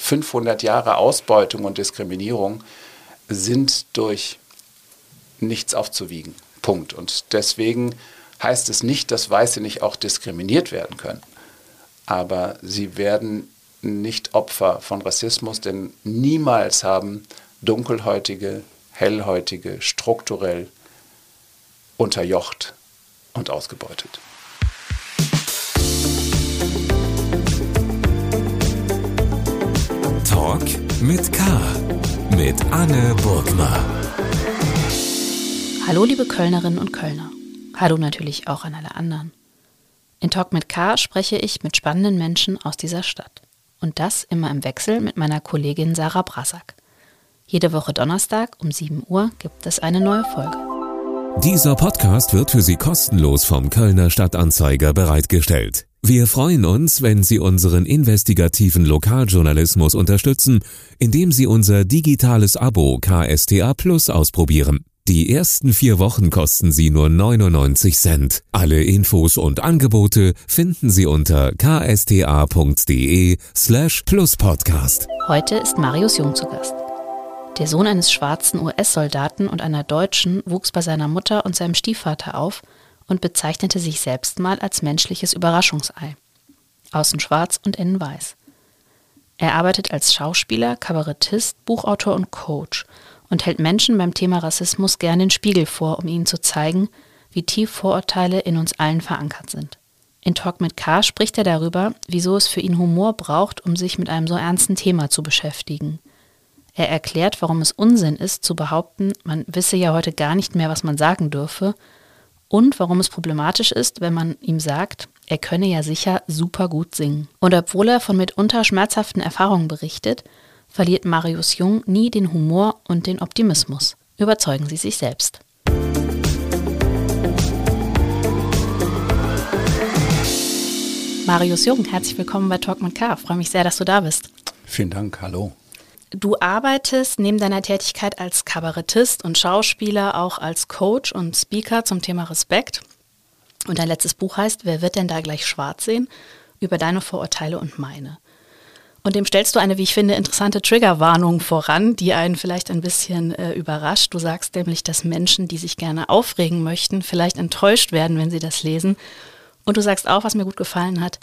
500 Jahre Ausbeutung und Diskriminierung sind durch nichts aufzuwiegen. Punkt. Und deswegen heißt es nicht, dass Weiße nicht auch diskriminiert werden können. Aber sie werden nicht Opfer von Rassismus, denn niemals haben Dunkelhäutige, Hellhäutige strukturell unterjocht und ausgebeutet. Talk mit K. Mit Anne Burgner. Hallo, liebe Kölnerinnen und Kölner. Hallo natürlich auch an alle anderen. In Talk mit K spreche ich mit spannenden Menschen aus dieser Stadt. Und das immer im Wechsel mit meiner Kollegin Sarah Brassack. Jede Woche Donnerstag um 7 Uhr gibt es eine neue Folge. Dieser Podcast wird für Sie kostenlos vom Kölner Stadtanzeiger bereitgestellt. Wir freuen uns, wenn Sie unseren investigativen Lokaljournalismus unterstützen, indem Sie unser digitales Abo KSTA Plus ausprobieren. Die ersten vier Wochen kosten Sie nur 99 Cent. Alle Infos und Angebote finden Sie unter ksta.de slash pluspodcast. Heute ist Marius Jung zu Gast. Der Sohn eines schwarzen US-Soldaten und einer Deutschen wuchs bei seiner Mutter und seinem Stiefvater auf und bezeichnete sich selbst mal als menschliches Überraschungsei. Außen schwarz und innen weiß. Er arbeitet als Schauspieler, Kabarettist, Buchautor und Coach und hält Menschen beim Thema Rassismus gern den Spiegel vor, um ihnen zu zeigen, wie tief Vorurteile in uns allen verankert sind. In Talk mit K spricht er darüber, wieso es für ihn Humor braucht, um sich mit einem so ernsten Thema zu beschäftigen – er erklärt, warum es Unsinn ist, zu behaupten, man wisse ja heute gar nicht mehr, was man sagen dürfe, und warum es problematisch ist, wenn man ihm sagt, er könne ja sicher super gut singen. Und obwohl er von mitunter schmerzhaften Erfahrungen berichtet, verliert Marius Jung nie den Humor und den Optimismus. Überzeugen Sie sich selbst. Marius Jung, herzlich willkommen bei Talk mit K. Freue mich sehr, dass du da bist. Vielen Dank, hallo. Du arbeitest neben deiner Tätigkeit als Kabarettist und Schauspieler auch als Coach und Speaker zum Thema Respekt. Und dein letztes Buch heißt Wer wird denn da gleich schwarz sehen? Über deine Vorurteile und meine. Und dem stellst du eine, wie ich finde, interessante Triggerwarnung voran, die einen vielleicht ein bisschen äh, überrascht. Du sagst nämlich, dass Menschen, die sich gerne aufregen möchten, vielleicht enttäuscht werden, wenn sie das lesen. Und du sagst auch, was mir gut gefallen hat,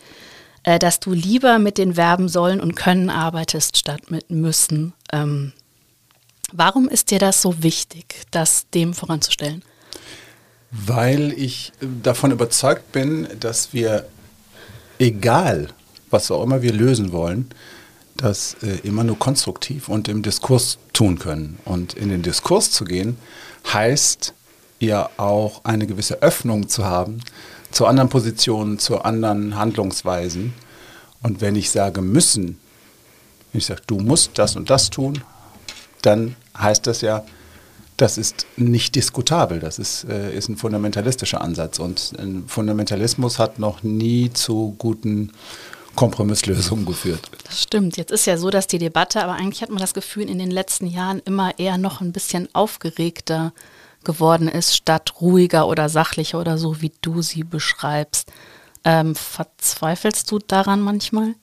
äh, dass du lieber mit den Verben sollen und können arbeitest statt mit müssen. Ähm, warum ist dir das so wichtig, das dem voranzustellen? Weil ich davon überzeugt bin, dass wir, egal was auch immer wir lösen wollen, das äh, immer nur konstruktiv und im Diskurs tun können. Und in den Diskurs zu gehen, heißt ja auch eine gewisse Öffnung zu haben zu anderen Positionen, zu anderen Handlungsweisen. Und wenn ich sage müssen, wenn ich sage, du musst das und das tun, dann heißt das ja, das ist nicht diskutabel. Das ist, äh, ist ein fundamentalistischer Ansatz. Und ein Fundamentalismus hat noch nie zu guten Kompromisslösungen geführt. Das stimmt. Jetzt ist ja so, dass die Debatte, aber eigentlich hat man das Gefühl, in den letzten Jahren immer eher noch ein bisschen aufgeregter geworden ist, statt ruhiger oder sachlicher oder so, wie du sie beschreibst. Ähm, verzweifelst du daran manchmal?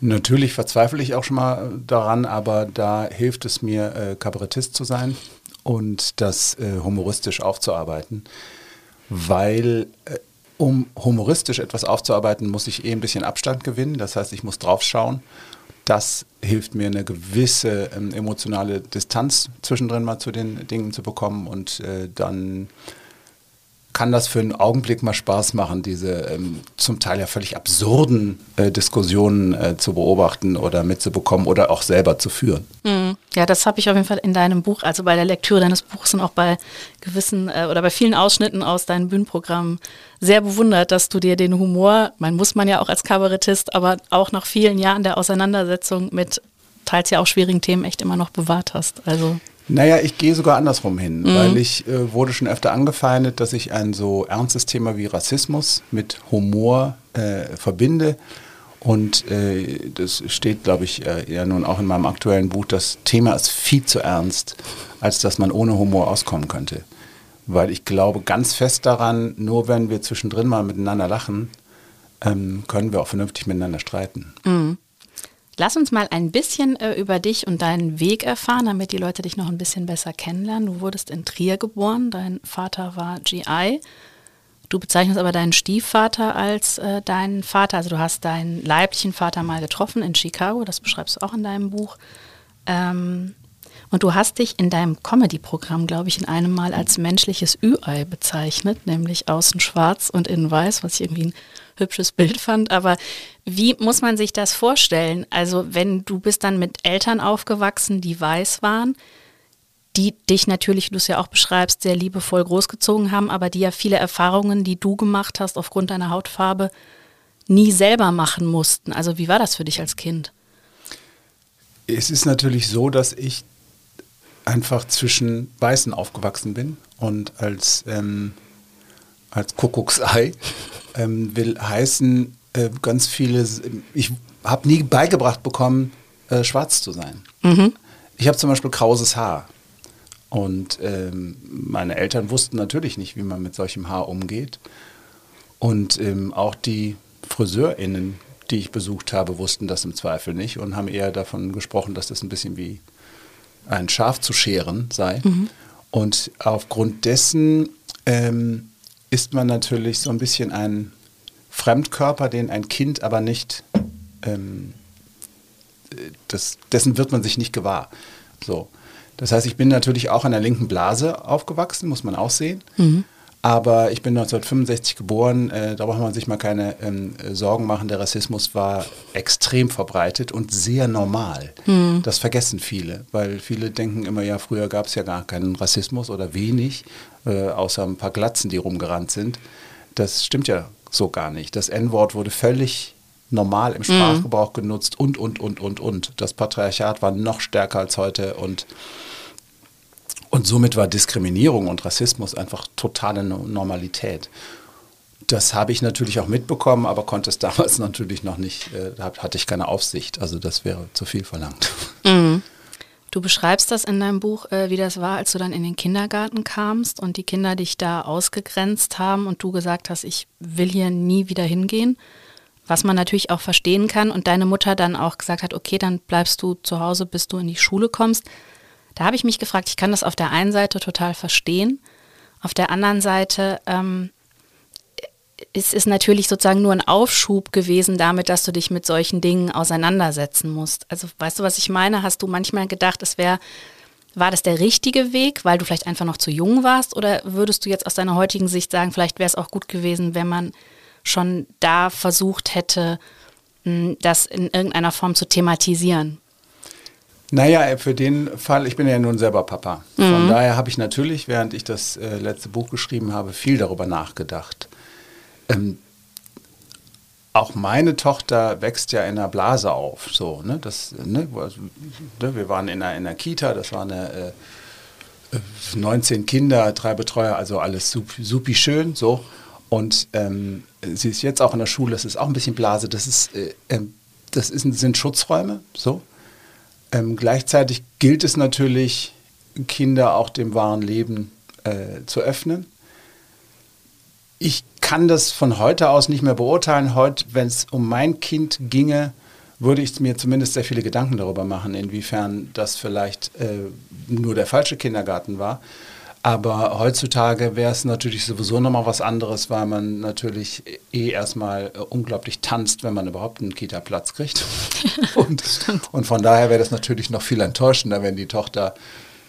Natürlich verzweifle ich auch schon mal daran, aber da hilft es mir, äh, Kabarettist zu sein und das äh, humoristisch aufzuarbeiten, weil äh, um humoristisch etwas aufzuarbeiten, muss ich eh ein bisschen Abstand gewinnen. Das heißt, ich muss draufschauen das hilft mir, eine gewisse ähm, emotionale Distanz zwischendrin mal zu den Dingen zu bekommen und äh, dann kann das für einen Augenblick mal Spaß machen, diese ähm, zum Teil ja völlig absurden äh, Diskussionen äh, zu beobachten oder mitzubekommen oder auch selber zu führen. Mhm. Ja, das habe ich auf jeden Fall in deinem Buch, also bei der Lektüre deines Buchs und auch bei gewissen äh, oder bei vielen Ausschnitten aus deinen Bühnenprogrammen sehr bewundert, dass du dir den Humor, man muss man ja auch als Kabarettist, aber auch nach vielen Jahren der Auseinandersetzung mit teils ja auch schwierigen Themen echt immer noch bewahrt hast. Also naja, ich gehe sogar andersrum hin, mhm. weil ich äh, wurde schon öfter angefeindet, dass ich ein so ernstes Thema wie Rassismus mit Humor äh, verbinde. Und äh, das steht, glaube ich, äh, ja nun auch in meinem aktuellen Buch, das Thema ist viel zu ernst, als dass man ohne Humor auskommen könnte. Weil ich glaube ganz fest daran, nur wenn wir zwischendrin mal miteinander lachen, ähm, können wir auch vernünftig miteinander streiten. Mhm. Lass uns mal ein bisschen äh, über dich und deinen Weg erfahren, damit die Leute dich noch ein bisschen besser kennenlernen. Du wurdest in Trier geboren, dein Vater war GI. Du bezeichnest aber deinen Stiefvater als äh, deinen Vater. Also du hast deinen leiblichen Vater mal getroffen in Chicago, das beschreibst du auch in deinem Buch. Ähm, und du hast dich in deinem Comedy-Programm, glaube ich, in einem Mal als menschliches Ü-Ei bezeichnet, nämlich außen schwarz und innen weiß, was ich irgendwie ein hübsches Bild fand. Aber wie muss man sich das vorstellen? Also wenn du bist dann mit Eltern aufgewachsen, die weiß waren, die dich natürlich, du es ja auch beschreibst, sehr liebevoll großgezogen haben, aber die ja viele Erfahrungen, die du gemacht hast aufgrund deiner Hautfarbe, nie selber machen mussten. Also wie war das für dich als Kind? Es ist natürlich so, dass ich einfach zwischen Weißen aufgewachsen bin und als, ähm, als Kuckucksei ähm, will heißen, äh, ganz viele, ich habe nie beigebracht bekommen, äh, schwarz zu sein. Mhm. Ich habe zum Beispiel krauses Haar. Und ähm, meine Eltern wussten natürlich nicht, wie man mit solchem Haar umgeht. Und ähm, auch die FriseurInnen, die ich besucht habe, wussten das im Zweifel nicht und haben eher davon gesprochen, dass das ein bisschen wie ein Schaf zu scheren sei. Mhm. Und aufgrund dessen ähm, ist man natürlich so ein bisschen ein Fremdkörper, den ein Kind aber nicht, ähm, das, dessen wird man sich nicht gewahr. So. Das heißt, ich bin natürlich auch in der linken Blase aufgewachsen, muss man auch sehen. Mhm. Aber ich bin 1965 geboren, äh, da braucht man sich mal keine ähm, Sorgen machen. Der Rassismus war extrem verbreitet und sehr normal. Mhm. Das vergessen viele, weil viele denken immer, ja, früher gab es ja gar keinen Rassismus oder wenig, äh, außer ein paar Glatzen, die rumgerannt sind. Das stimmt ja so gar nicht. Das N-Wort wurde völlig normal im Sprachgebrauch mhm. genutzt und, und, und, und, und. Das Patriarchat war noch stärker als heute und und somit war Diskriminierung und Rassismus einfach totale Normalität. Das habe ich natürlich auch mitbekommen, aber konnte es damals natürlich noch nicht, äh, hatte ich keine Aufsicht. Also das wäre zu viel verlangt. Mhm. Du beschreibst das in deinem Buch, äh, wie das war, als du dann in den Kindergarten kamst und die Kinder dich da ausgegrenzt haben und du gesagt hast, ich will hier nie wieder hingehen. Was man natürlich auch verstehen kann und deine Mutter dann auch gesagt hat, okay, dann bleibst du zu Hause, bis du in die Schule kommst. Da habe ich mich gefragt, ich kann das auf der einen Seite total verstehen, auf der anderen Seite ähm, ist es natürlich sozusagen nur ein Aufschub gewesen damit, dass du dich mit solchen Dingen auseinandersetzen musst. Also weißt du, was ich meine? Hast du manchmal gedacht, es wäre, war das der richtige Weg, weil du vielleicht einfach noch zu jung warst? Oder würdest du jetzt aus deiner heutigen Sicht sagen, vielleicht wäre es auch gut gewesen, wenn man schon da versucht hätte, das in irgendeiner Form zu thematisieren? Naja, für den Fall, ich bin ja nun selber Papa. Von mhm. daher habe ich natürlich, während ich das äh, letzte Buch geschrieben habe, viel darüber nachgedacht. Ähm, auch meine Tochter wächst ja in einer Blase auf. So, ne? Das, ne? Also, ne? Wir waren in einer, in einer Kita, das waren eine, äh, 19 Kinder, drei Betreuer, also alles supi, supi schön. So. Und ähm, sie ist jetzt auch in der Schule, das ist auch ein bisschen Blase. Das, ist, äh, ähm, das ist, sind Schutzräume. So. Ähm, gleichzeitig gilt es natürlich, Kinder auch dem wahren Leben äh, zu öffnen. Ich kann das von heute aus nicht mehr beurteilen. Heute, wenn es um mein Kind ginge, würde ich mir zumindest sehr viele Gedanken darüber machen, inwiefern das vielleicht äh, nur der falsche Kindergarten war. Aber heutzutage wäre es natürlich sowieso nochmal was anderes, weil man natürlich eh erstmal äh, unglaublich tanzt, wenn man überhaupt einen Kita-Platz kriegt. und, und von daher wäre das natürlich noch viel enttäuschender, wenn die Tochter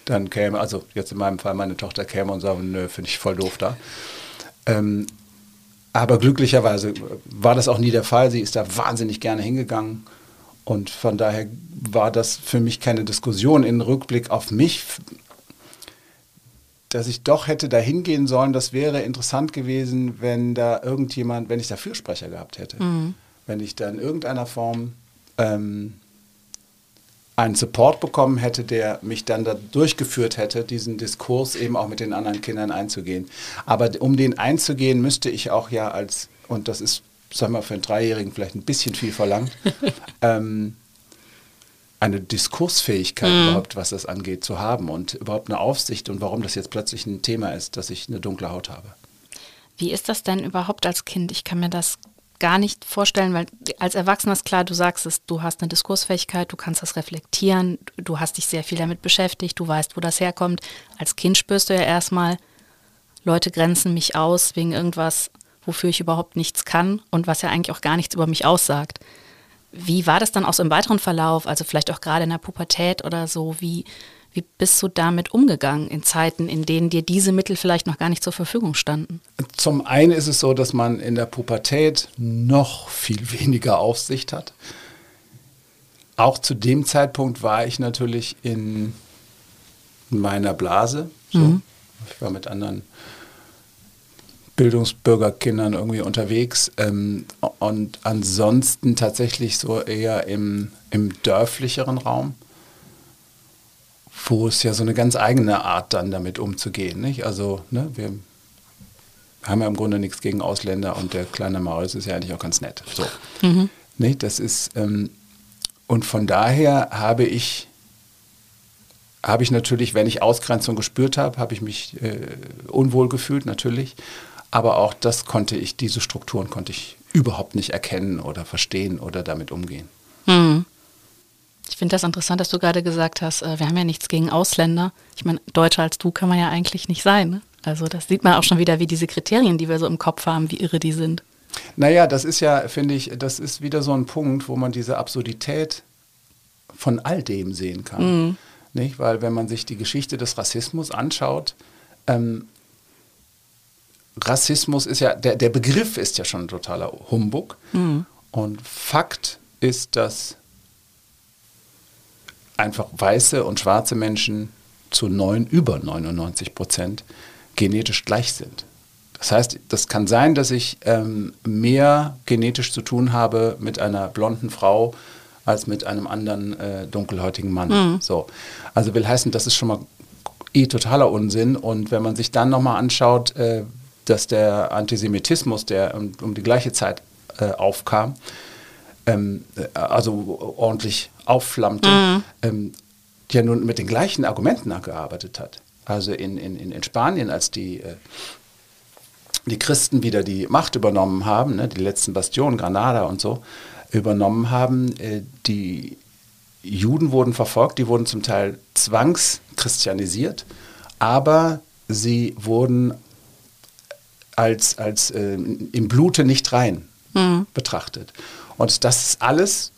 dann käme, also jetzt in meinem Fall meine Tochter käme und sagen, nö, finde ich voll doof da. Ähm, aber glücklicherweise war das auch nie der Fall. Sie ist da wahnsinnig gerne hingegangen. Und von daher war das für mich keine Diskussion. In Rückblick auf mich dass ich doch hätte da hingehen sollen, das wäre interessant gewesen, wenn da irgendjemand, wenn ich da Fürsprecher gehabt hätte. Mhm. Wenn ich da in irgendeiner Form ähm, einen Support bekommen hätte, der mich dann da durchgeführt hätte, diesen Diskurs eben auch mit den anderen Kindern einzugehen. Aber um den einzugehen, müsste ich auch ja als, und das ist, sagen wir, für einen Dreijährigen vielleicht ein bisschen viel verlangt, ähm, eine Diskursfähigkeit mhm. überhaupt, was das angeht, zu haben und überhaupt eine Aufsicht und warum das jetzt plötzlich ein Thema ist, dass ich eine dunkle Haut habe. Wie ist das denn überhaupt als Kind? Ich kann mir das gar nicht vorstellen, weil als Erwachsener ist klar, du sagst es, du hast eine Diskursfähigkeit, du kannst das reflektieren, du hast dich sehr viel damit beschäftigt, du weißt, wo das herkommt. Als Kind spürst du ja erstmal, Leute grenzen mich aus wegen irgendwas, wofür ich überhaupt nichts kann und was ja eigentlich auch gar nichts über mich aussagt. Wie war das dann auch so im weiteren Verlauf, also vielleicht auch gerade in der Pubertät oder so? Wie, wie bist du damit umgegangen in Zeiten, in denen dir diese Mittel vielleicht noch gar nicht zur Verfügung standen? Zum einen ist es so, dass man in der Pubertät noch viel weniger Aufsicht hat. Auch zu dem Zeitpunkt war ich natürlich in meiner Blase. So. Mhm. Ich war mit anderen Bildungsbürgerkindern irgendwie unterwegs ähm, und ansonsten tatsächlich so eher im, im dörflicheren Raum wo es ja so eine ganz eigene Art dann damit umzugehen. Nicht? Also ne, wir haben ja im Grunde nichts gegen Ausländer und der kleine Maurice ist ja eigentlich auch ganz nett. So. Mhm. Nicht? Das ist, ähm, und von daher habe ich, habe ich natürlich, wenn ich Ausgrenzung gespürt habe, habe ich mich äh, unwohl gefühlt, natürlich. Aber auch das konnte ich, diese Strukturen konnte ich überhaupt nicht erkennen oder verstehen oder damit umgehen. Mhm. Ich finde das interessant, dass du gerade gesagt hast, äh, wir haben ja nichts gegen Ausländer. Ich meine, Deutscher als du kann man ja eigentlich nicht sein. Ne? Also das sieht man auch schon wieder, wie diese Kriterien, die wir so im Kopf haben, wie irre die sind. Naja, das ist ja, finde ich, das ist wieder so ein Punkt, wo man diese Absurdität von all dem sehen kann. Mhm. Nicht? Weil wenn man sich die Geschichte des Rassismus anschaut, ähm, Rassismus ist ja, der, der Begriff ist ja schon ein totaler Humbug. Mhm. Und Fakt ist, dass einfach weiße und schwarze Menschen zu neun, über 99 Prozent genetisch gleich sind. Das heißt, das kann sein, dass ich ähm, mehr genetisch zu tun habe mit einer blonden Frau als mit einem anderen äh, dunkelhäutigen Mann. Mhm. So. Also will heißen, das ist schon mal eh totaler Unsinn. Und wenn man sich dann nochmal anschaut, äh, dass der Antisemitismus, der um, um die gleiche Zeit äh, aufkam, ähm, äh, also ordentlich aufflammte, mhm. ähm, ja nun mit den gleichen Argumenten gearbeitet hat. Also in, in, in Spanien, als die, äh, die Christen wieder die Macht übernommen haben, ne, die letzten Bastionen, Granada und so, übernommen haben, äh, die Juden wurden verfolgt, die wurden zum Teil zwangschristianisiert, aber sie wurden als, als äh, im Blute nicht rein mhm. betrachtet. Und das ist alles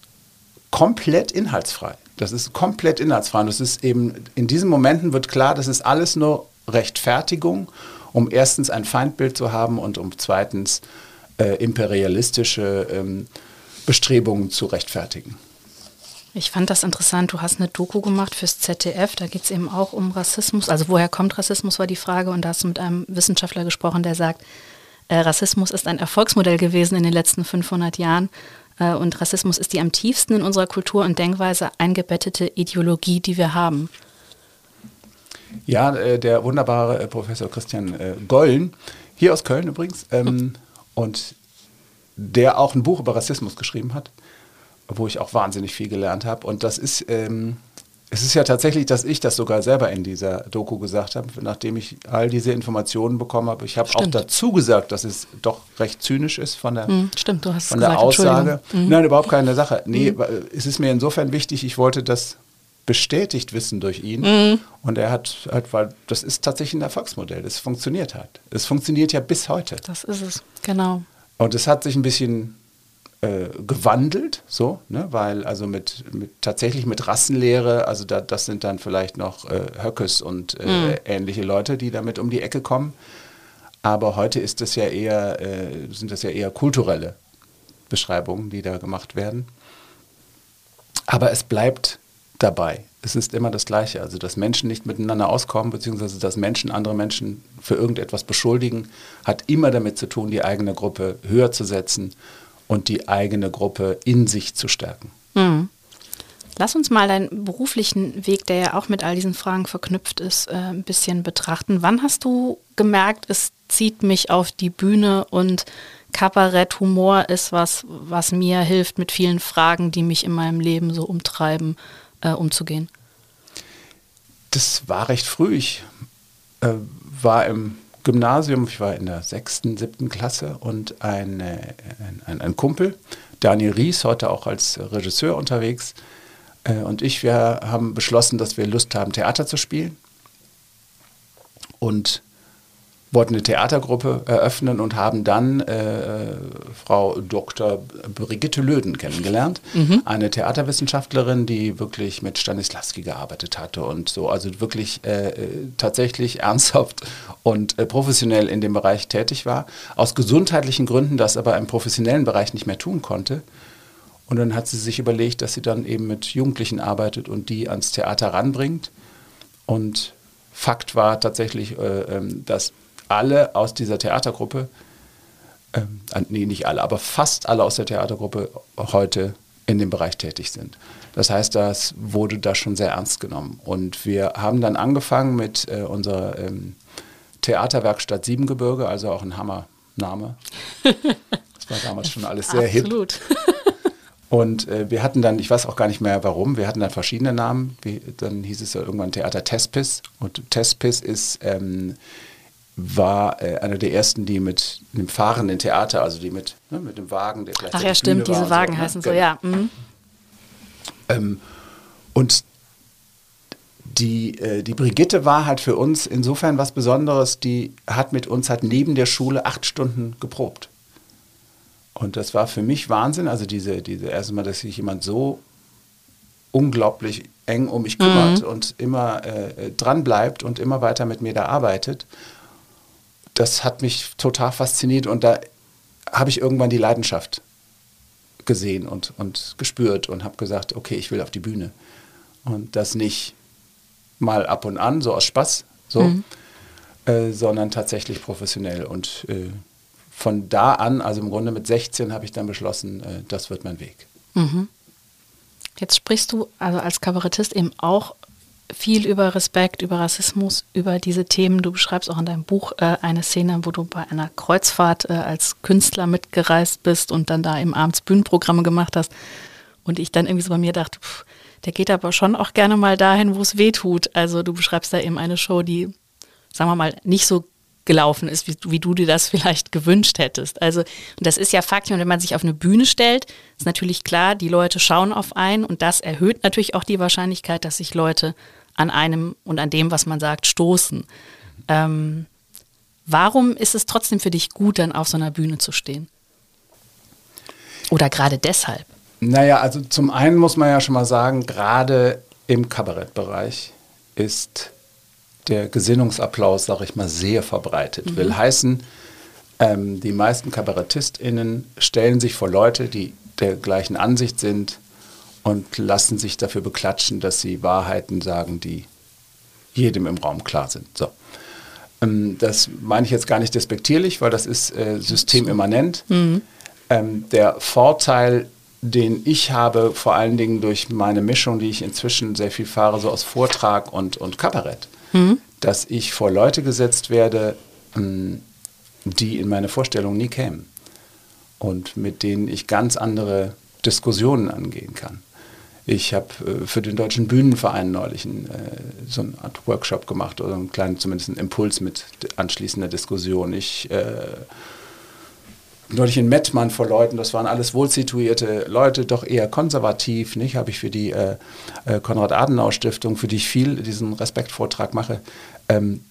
komplett inhaltsfrei. Das ist komplett inhaltsfrei. Und das ist eben, in diesen Momenten wird klar, das ist alles nur Rechtfertigung, um erstens ein Feindbild zu haben und um zweitens äh, imperialistische ähm, Bestrebungen zu rechtfertigen. Ich fand das interessant. Du hast eine Doku gemacht fürs ZDF. Da geht es eben auch um Rassismus. Also woher kommt Rassismus, war die Frage. Und da hast du mit einem Wissenschaftler gesprochen, der sagt, äh, Rassismus ist ein Erfolgsmodell gewesen in den letzten 500 Jahren. Äh, und Rassismus ist die am tiefsten in unserer Kultur und Denkweise eingebettete Ideologie, die wir haben. Ja, äh, der wunderbare Professor Christian Gollen, hier aus Köln übrigens, ähm, und der auch ein Buch über Rassismus geschrieben hat, wo ich auch wahnsinnig viel gelernt habe. Und das ist, ähm, es ist ja tatsächlich, dass ich das sogar selber in dieser Doku gesagt habe, nachdem ich all diese Informationen bekommen habe. Ich habe auch dazu gesagt, dass es doch recht zynisch ist von der, hm, Stimmt, du hast von der Aussage. Mhm. Nein, überhaupt keine Sache. Nee, mhm. es ist mir insofern wichtig, ich wollte das bestätigt wissen durch ihn. Mhm. Und er hat halt, weil das ist tatsächlich ein Erfolgsmodell. Es funktioniert halt. Es funktioniert ja bis heute. Das ist es, genau. Und es hat sich ein bisschen äh, gewandelt, so, ne, weil also mit, mit tatsächlich mit Rassenlehre, also da, das sind dann vielleicht noch äh, Höckes und äh, mhm. ähnliche Leute, die damit um die Ecke kommen. Aber heute ist das ja eher, äh, sind das ja eher kulturelle Beschreibungen, die da gemacht werden. Aber es bleibt dabei. Es ist immer das Gleiche. Also, dass Menschen nicht miteinander auskommen, beziehungsweise dass Menschen andere Menschen für irgendetwas beschuldigen, hat immer damit zu tun, die eigene Gruppe höher zu setzen und die eigene Gruppe in sich zu stärken. Mhm. Lass uns mal deinen beruflichen Weg, der ja auch mit all diesen Fragen verknüpft ist, äh, ein bisschen betrachten. Wann hast du gemerkt, es zieht mich auf die Bühne und Kabarett, Humor ist was, was mir hilft, mit vielen Fragen, die mich in meinem Leben so umtreiben, äh, umzugehen? Das war recht früh. Ich äh, war im Gymnasium, ich war in der sechsten, siebten Klasse und ein, ein, ein Kumpel, Daniel Ries, heute auch als Regisseur unterwegs, äh, und ich, wir haben beschlossen, dass wir Lust haben, Theater zu spielen. Und wollten eine Theatergruppe eröffnen und haben dann äh, Frau Dr. Brigitte Löden kennengelernt, mhm. eine Theaterwissenschaftlerin, die wirklich mit Stanislavski gearbeitet hatte und so, also wirklich äh, tatsächlich ernsthaft und äh, professionell in dem Bereich tätig war, aus gesundheitlichen Gründen das aber im professionellen Bereich nicht mehr tun konnte. Und dann hat sie sich überlegt, dass sie dann eben mit Jugendlichen arbeitet und die ans Theater ranbringt. Und Fakt war tatsächlich, äh, ähm, dass alle aus dieser Theatergruppe, ähm, nee, nicht alle, aber fast alle aus der Theatergruppe heute in dem Bereich tätig sind. Das heißt, das wurde da schon sehr ernst genommen. Und wir haben dann angefangen mit äh, unserer ähm, Theaterwerkstatt Siebengebirge, also auch ein Hammername. Das war damals schon alles sehr Absolut. hip. Und äh, wir hatten dann, ich weiß auch gar nicht mehr warum, wir hatten dann verschiedene Namen. Wie, dann hieß es irgendwann Theater Tespis. Und Tespis ist ähm, war äh, einer der ersten, die mit einem fahrenden Theater, also die mit, ne, mit dem Wagen, der Ach ja, stimmt, Bühne diese Wagen so, ne? heißen so, ja. Mhm. Ähm, und die, äh, die Brigitte war halt für uns insofern was Besonderes, die hat mit uns halt neben der Schule acht Stunden geprobt. Und das war für mich Wahnsinn, also diese, diese erste Mal, dass sich jemand so unglaublich eng um mich kümmert mhm. und immer äh, dran bleibt und immer weiter mit mir da arbeitet das hat mich total fasziniert und da habe ich irgendwann die Leidenschaft gesehen und, und gespürt und habe gesagt, okay, ich will auf die Bühne. Und das nicht mal ab und an, so aus Spaß, so, mhm. äh, sondern tatsächlich professionell. Und äh, von da an, also im Grunde mit 16, habe ich dann beschlossen, äh, das wird mein Weg. Mhm. Jetzt sprichst du also als Kabarettist eben auch viel über Respekt, über Rassismus, über diese Themen. Du beschreibst auch in deinem Buch äh, eine Szene, wo du bei einer Kreuzfahrt äh, als Künstler mitgereist bist und dann da im abends Bühnenprogramme gemacht hast. Und ich dann irgendwie so bei mir dachte, pff, der geht aber schon auch gerne mal dahin, wo es weh tut. Also du beschreibst da eben eine Show, die, sagen wir mal, nicht so gelaufen ist, wie, wie, du dir das vielleicht gewünscht hättest. Also, und das ist ja Fakt, und wenn man sich auf eine Bühne stellt, ist natürlich klar, die Leute schauen auf einen und das erhöht natürlich auch die Wahrscheinlichkeit, dass sich Leute an einem und an dem, was man sagt, stoßen. Ähm, warum ist es trotzdem für dich gut, dann auf so einer Bühne zu stehen? Oder gerade deshalb? Naja, also zum einen muss man ja schon mal sagen, gerade im Kabarettbereich ist der Gesinnungsapplaus, sage ich mal, sehr verbreitet. Mhm. Will heißen, ähm, die meisten KabarettistInnen stellen sich vor Leute, die der gleichen Ansicht sind, und lassen sich dafür beklatschen, dass sie Wahrheiten sagen, die jedem im Raum klar sind. So. Ähm, das meine ich jetzt gar nicht despektierlich, weil das ist äh, systemimmanent. Mhm. Ähm, der Vorteil, den ich habe, vor allen Dingen durch meine Mischung, die ich inzwischen sehr viel fahre, so aus Vortrag und, und Kabarett, mhm. dass ich vor Leute gesetzt werde, ähm, die in meine Vorstellung nie kämen und mit denen ich ganz andere Diskussionen angehen kann. Ich habe äh, für den Deutschen Bühnenverein neulich ein, äh, so eine Art Workshop gemacht oder einen kleinen, zumindest einen Impuls mit anschließender Diskussion. Ich äh, neulich in Mettmann vor Leuten, das waren alles wohlsituierte Leute, doch eher konservativ, nicht? Habe ich für die äh, Konrad-Adenauer-Stiftung, für die ich viel diesen Respektvortrag mache, ähm,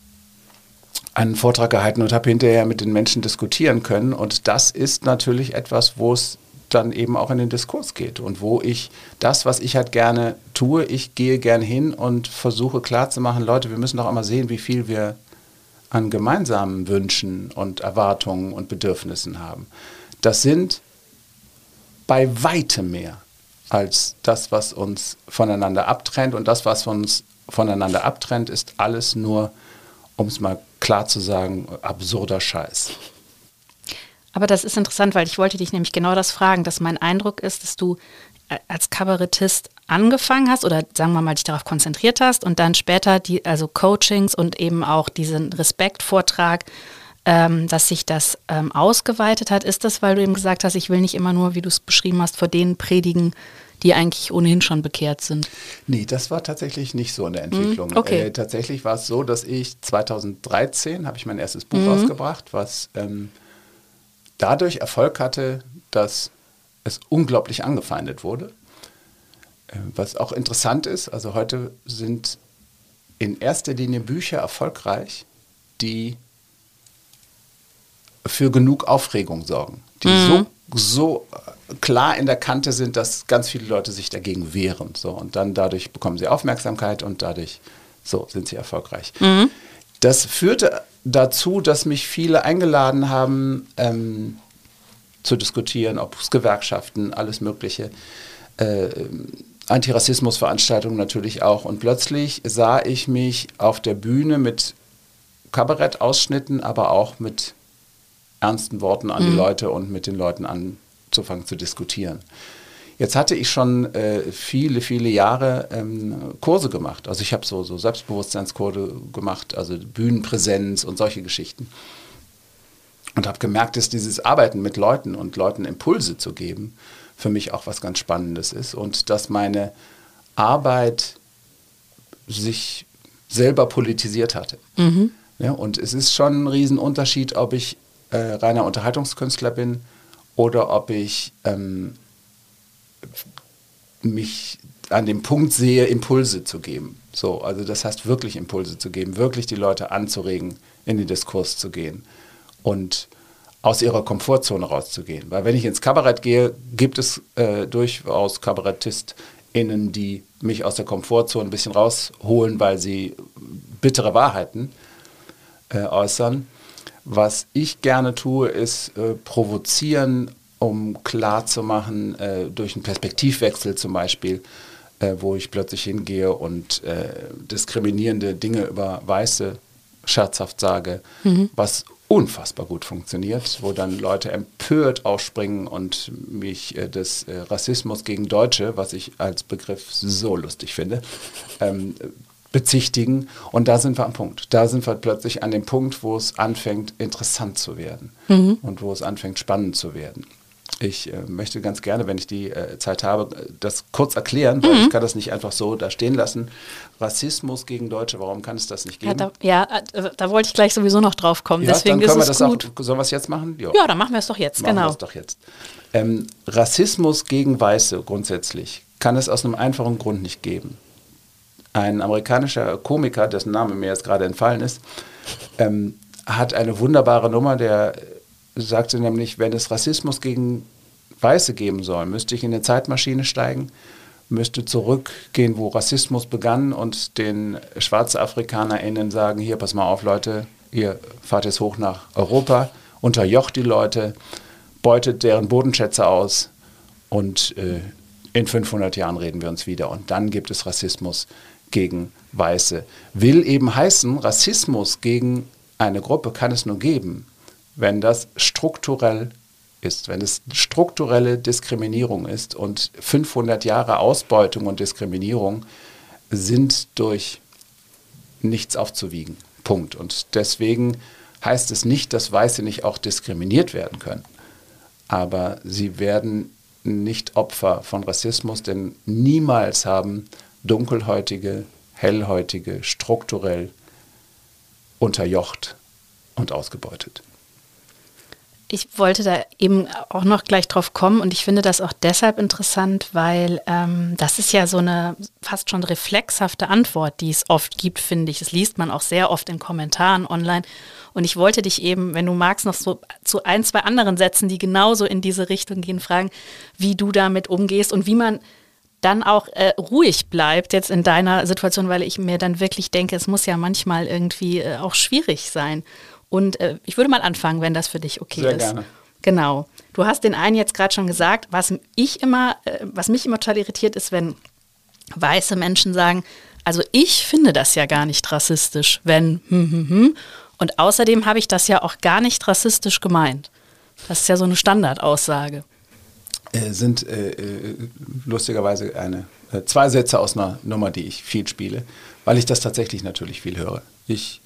einen Vortrag gehalten und habe hinterher mit den Menschen diskutieren können. Und das ist natürlich etwas, wo es dann eben auch in den Diskurs geht und wo ich das, was ich halt gerne tue, ich gehe gern hin und versuche klarzumachen, Leute, wir müssen doch einmal sehen, wie viel wir an gemeinsamen Wünschen und Erwartungen und Bedürfnissen haben. Das sind bei weitem mehr als das, was uns voneinander abtrennt. Und das, was uns voneinander abtrennt, ist alles nur, um es mal klar zu sagen, absurder Scheiß. Aber das ist interessant, weil ich wollte dich nämlich genau das fragen, dass mein Eindruck ist, dass du äh, als Kabarettist angefangen hast oder sagen wir mal dich darauf konzentriert hast und dann später die also Coachings und eben auch diesen Respektvortrag, ähm, dass sich das ähm, ausgeweitet hat. Ist das, weil du eben gesagt hast, ich will nicht immer nur, wie du es beschrieben hast, vor denen predigen, die eigentlich ohnehin schon bekehrt sind? Nee, das war tatsächlich nicht so in der Entwicklung. Mhm, okay. Äh, tatsächlich war es so, dass ich 2013 habe ich mein erstes Buch Mhm. rausgebracht, was ähm, dadurch Erfolg hatte, dass es unglaublich angefeindet wurde. Äh, was auch interessant ist, also heute sind in erster Linie Bücher erfolgreich, die für genug Aufregung sorgen, die so, so äh, klar in der Kante sind, dass ganz viele Leute sich dagegen wehren. So, und dann dadurch bekommen sie Aufmerksamkeit und dadurch so sind sie erfolgreich. Das führte dazu, dass mich viele eingeladen haben, ähm, zu diskutieren, ob es Gewerkschaften, alles Mögliche. Äh, Antirassismusveranstaltungen natürlich auch. Und plötzlich sah ich mich auf der Bühne mit Kabarettausschnitten, aber auch mit ernsten Worten an die Leute und mit den Leuten anzufangen zu diskutieren. Jetzt hatte ich schon äh, viele, viele Jahre ähm, Kurse gemacht. Also ich habe so, so Selbstbewusstseinskurse gemacht, also Bühnenpräsenz und solche Geschichten. Und habe gemerkt, dass dieses Arbeiten mit Leuten und Leuten Impulse zu geben, für mich auch was ganz Spannendes ist. Und dass meine Arbeit sich selber politisiert hatte. Ja, und es ist schon ein Riesenunterschied, ob ich äh, reiner Unterhaltungskünstler bin oder ob ich ähm, mich an dem Punkt sehe, Impulse zu geben. So, also das heißt wirklich Impulse zu geben, wirklich die Leute anzuregen, in den Diskurs zu gehen und aus ihrer Komfortzone rauszugehen. Weil wenn ich ins Kabarett gehe, gibt es äh, durchaus KabarettistInnen, die mich aus der Komfortzone ein bisschen rausholen, weil sie bittere Wahrheiten äh, äußern. Was ich gerne tue, ist äh, provozieren, um klarzumachen, äh, durch einen Perspektivwechsel zum Beispiel, äh, wo ich plötzlich hingehe und äh, diskriminierende Dinge über Weiße scherzhaft sage, was unfassbar gut funktioniert, wo dann Leute empört aufspringen und mich äh, des äh, Rassismus gegen Deutsche, was ich als Begriff so lustig finde, ähm, bezichtigen. Und da sind wir am Punkt. Da sind wir plötzlich an dem Punkt, wo es anfängt, interessant zu werden und wo es anfängt, spannend zu werden. Ich äh, möchte ganz gerne, wenn ich die äh, Zeit habe, äh, das kurz erklären, weil ich kann das nicht einfach so da stehen lassen. Rassismus gegen Deutsche, warum kann es das nicht Ja, geben? da, ja, äh, da wollte ich gleich sowieso noch drauf kommen. Ja, Deswegen dann können wir ist es das gut. auch, sollen wir es jetzt machen? Jo. ja, dann machen wir es doch jetzt, Machen wir genau. es doch jetzt. Ähm, Rassismus gegen Weiße grundsätzlich kann es aus einem einfachen Grund nicht geben. Ein amerikanischer Komiker, dessen Name mir jetzt gerade entfallen ist, ähm, hat eine wunderbare Nummer, der sagte nämlich, wenn es Rassismus gegen Weiße geben soll, müsste ich in eine Zeitmaschine steigen, müsste zurückgehen, wo Rassismus begann und den SchwarzafrikanerInnen sagen, hier, pass mal auf, Leute, ihr fahrt jetzt hoch nach Europa, unterjocht die Leute, beutet deren Bodenschätze aus und äh, in 500 Jahren reden wir uns wieder. Und dann gibt es Rassismus gegen Weiße. Will eben heißen, Rassismus gegen eine Gruppe kann es nur geben, wenn das strukturell ist, wenn es strukturelle Diskriminierung ist und 500 Jahre Ausbeutung und Diskriminierung sind durch nichts aufzuwiegen. Punkt. Und deswegen heißt es nicht, dass Weiße nicht auch diskriminiert werden können. Aber sie werden nicht Opfer von Rassismus, denn niemals haben dunkelhäutige, hellhäutige strukturell unterjocht und ausgebeutet. Ich wollte da eben auch noch gleich drauf kommen und ich finde das auch deshalb interessant, weil ähm, das ist ja so eine fast schon reflexhafte Antwort, die es oft gibt, finde ich. Das liest man auch sehr oft in Kommentaren online. Und ich wollte dich eben, wenn du magst, noch so zu ein, zwei anderen Sätzen, die genauso in diese Richtung gehen, fragen, wie du damit umgehst und wie man dann auch äh, ruhig bleibt jetzt in deiner Situation, weil ich mir dann wirklich denke, es muss ja manchmal irgendwie äh, auch schwierig sein. Und äh, ich würde mal anfangen, wenn das für dich okay Sehr ist. gerne. Genau. Du hast den einen jetzt gerade schon gesagt, was ich immer, äh, was mich immer total irritiert ist, wenn weiße Menschen sagen, also ich finde das ja gar nicht rassistisch, wenn hm, hm, hm. Und außerdem habe ich das ja auch gar nicht rassistisch gemeint. Das ist ja so eine Standardaussage. Äh, sind äh, äh, lustigerweise eine, äh, zwei Sätze aus einer Nummer, die ich viel spiele, weil ich das tatsächlich natürlich viel höre. Ich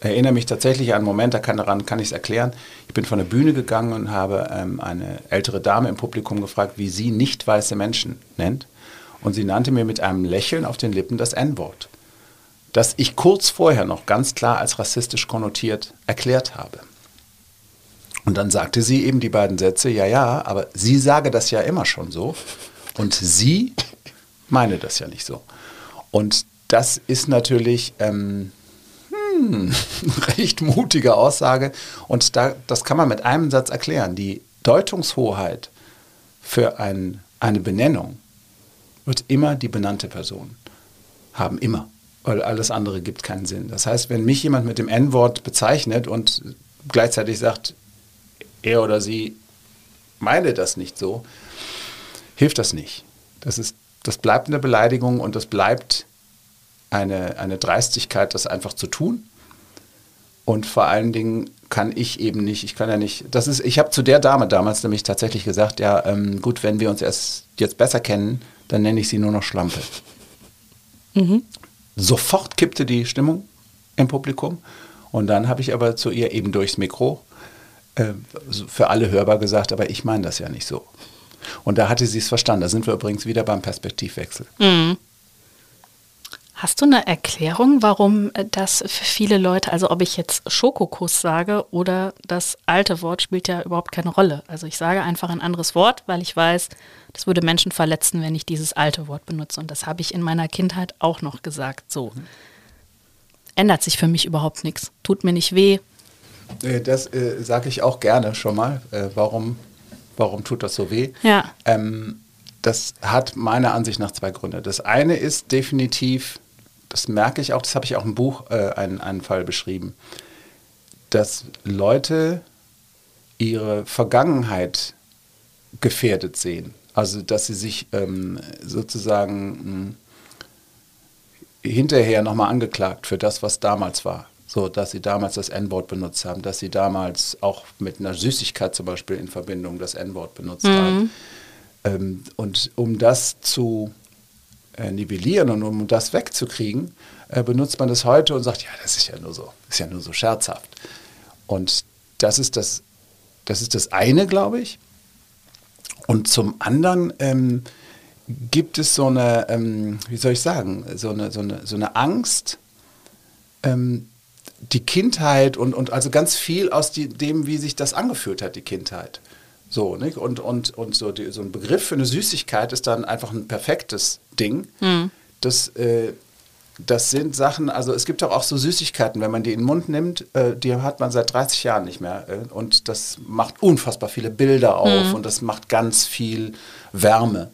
erinnere mich tatsächlich an einen Moment, da kann, daran kann ich es erklären. Ich bin von der Bühne gegangen und habe ähm, eine ältere Dame im Publikum gefragt, wie sie nicht weiße Menschen nennt. Und sie nannte mir mit einem Lächeln auf den Lippen das N-Wort, das ich kurz vorher noch ganz klar als rassistisch konnotiert erklärt habe. Und dann sagte sie eben die beiden Sätze, ja, ja, aber sie sage das ja immer schon so und sie meine das ja nicht so. Und das ist natürlich ähm, hm, recht mutige Aussage und da, das kann man mit einem Satz erklären. Die Deutungshoheit für ein, eine Benennung wird immer die benannte Person haben, immer. Weil alles andere gibt keinen Sinn. Das heißt, wenn mich jemand mit dem N-Wort bezeichnet und gleichzeitig sagt, er oder sie meine das nicht so, hilft das nicht. Das, ist, das bleibt eine Beleidigung und das bleibt eine, eine Dreistigkeit, das einfach zu tun. Und vor allen Dingen kann ich eben nicht, ich kann ja nicht, das ist, ich habe zu der Dame damals nämlich tatsächlich gesagt, ja, ähm, gut, wenn wir uns erst jetzt besser kennen, dann nenne ich sie nur noch Schlampe. Mhm. Sofort kippte die Stimmung im Publikum. Und dann habe ich aber zu ihr eben durchs Mikro äh, für alle hörbar gesagt, aber ich meine das ja nicht so. Und da hatte sie es verstanden. Da sind wir übrigens wieder beim Perspektivwechsel. Mhm. Hast du eine Erklärung, warum äh, das für viele Leute, also ob ich jetzt Schokokuss sage oder das alte Wort spielt ja überhaupt keine Rolle. Also ich sage einfach ein anderes Wort, weil ich weiß, das würde Menschen verletzen, wenn ich dieses alte Wort benutze. Und das habe ich in meiner Kindheit auch noch gesagt. So. Ändert sich für mich überhaupt nichts. Tut mir nicht weh. Äh, das äh, sage ich auch gerne schon mal. Äh, warum, warum tut das so weh? Ja. Ähm, das hat meiner Ansicht nach zwei Gründe. Das eine ist definitiv das merke ich auch, das habe ich auch im Buch äh, einen, einen Fall beschrieben, dass Leute ihre Vergangenheit gefährdet sehen. Also dass sie sich ähm, sozusagen mh, hm, hinterher nochmal angeklagt für das, was damals war. So, dass sie damals das N-Wort benutzt haben, dass sie damals auch mit einer Süßigkeit zum Beispiel in Verbindung das N-Wort benutzt mhm. haben. Ähm, und um das zu äh, nivellieren und um das wegzukriegen, äh, benutzt man das heute und sagt, ja, das ist ja nur so, ist ja nur so scherzhaft. Und das ist das, das ist das eine, glaube ich. Und zum anderen ähm, gibt es so eine, ähm, wie soll ich sagen, so eine, so eine, so eine Angst, ähm, die Kindheit und, und also ganz viel aus die, dem, wie sich das angefühlt hat, die Kindheit. So, nicht? Und, und, und so, die, so ein Begriff für eine Süßigkeit ist dann einfach ein perfektes Ding. Mhm. Das, äh, das sind Sachen, also es gibt auch, auch so Süßigkeiten, wenn man die in den Mund nimmt, äh, die hat man seit 30 Jahren nicht mehr. Äh, und das macht unfassbar viele Bilder auf mhm. und das macht ganz viel Wärme.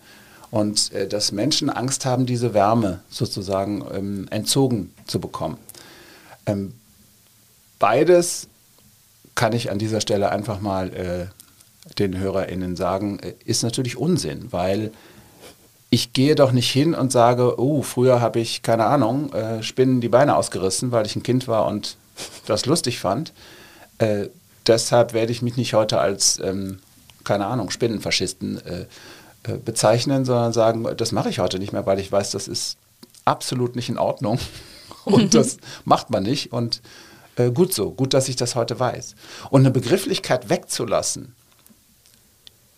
Und äh, dass Menschen Angst haben, diese Wärme sozusagen ähm, entzogen zu bekommen. Ähm, beides kann ich an dieser Stelle einfach mal äh, den HörerInnen sagen, äh, ist natürlich Unsinn, weil ich gehe doch nicht hin und sage, oh, früher habe ich, keine Ahnung, äh, Spinnen die Beine ausgerissen, weil ich ein Kind war und das lustig fand. Äh, deshalb werde ich mich nicht heute als, ähm, keine Ahnung, Spinnenfaschisten äh, äh bezeichnen, sondern sagen, das mache ich heute nicht mehr, weil ich weiß, das ist absolut nicht in Ordnung und das macht man nicht und äh, gut so, gut, dass ich das heute weiß. Und eine Begrifflichkeit wegzulassen,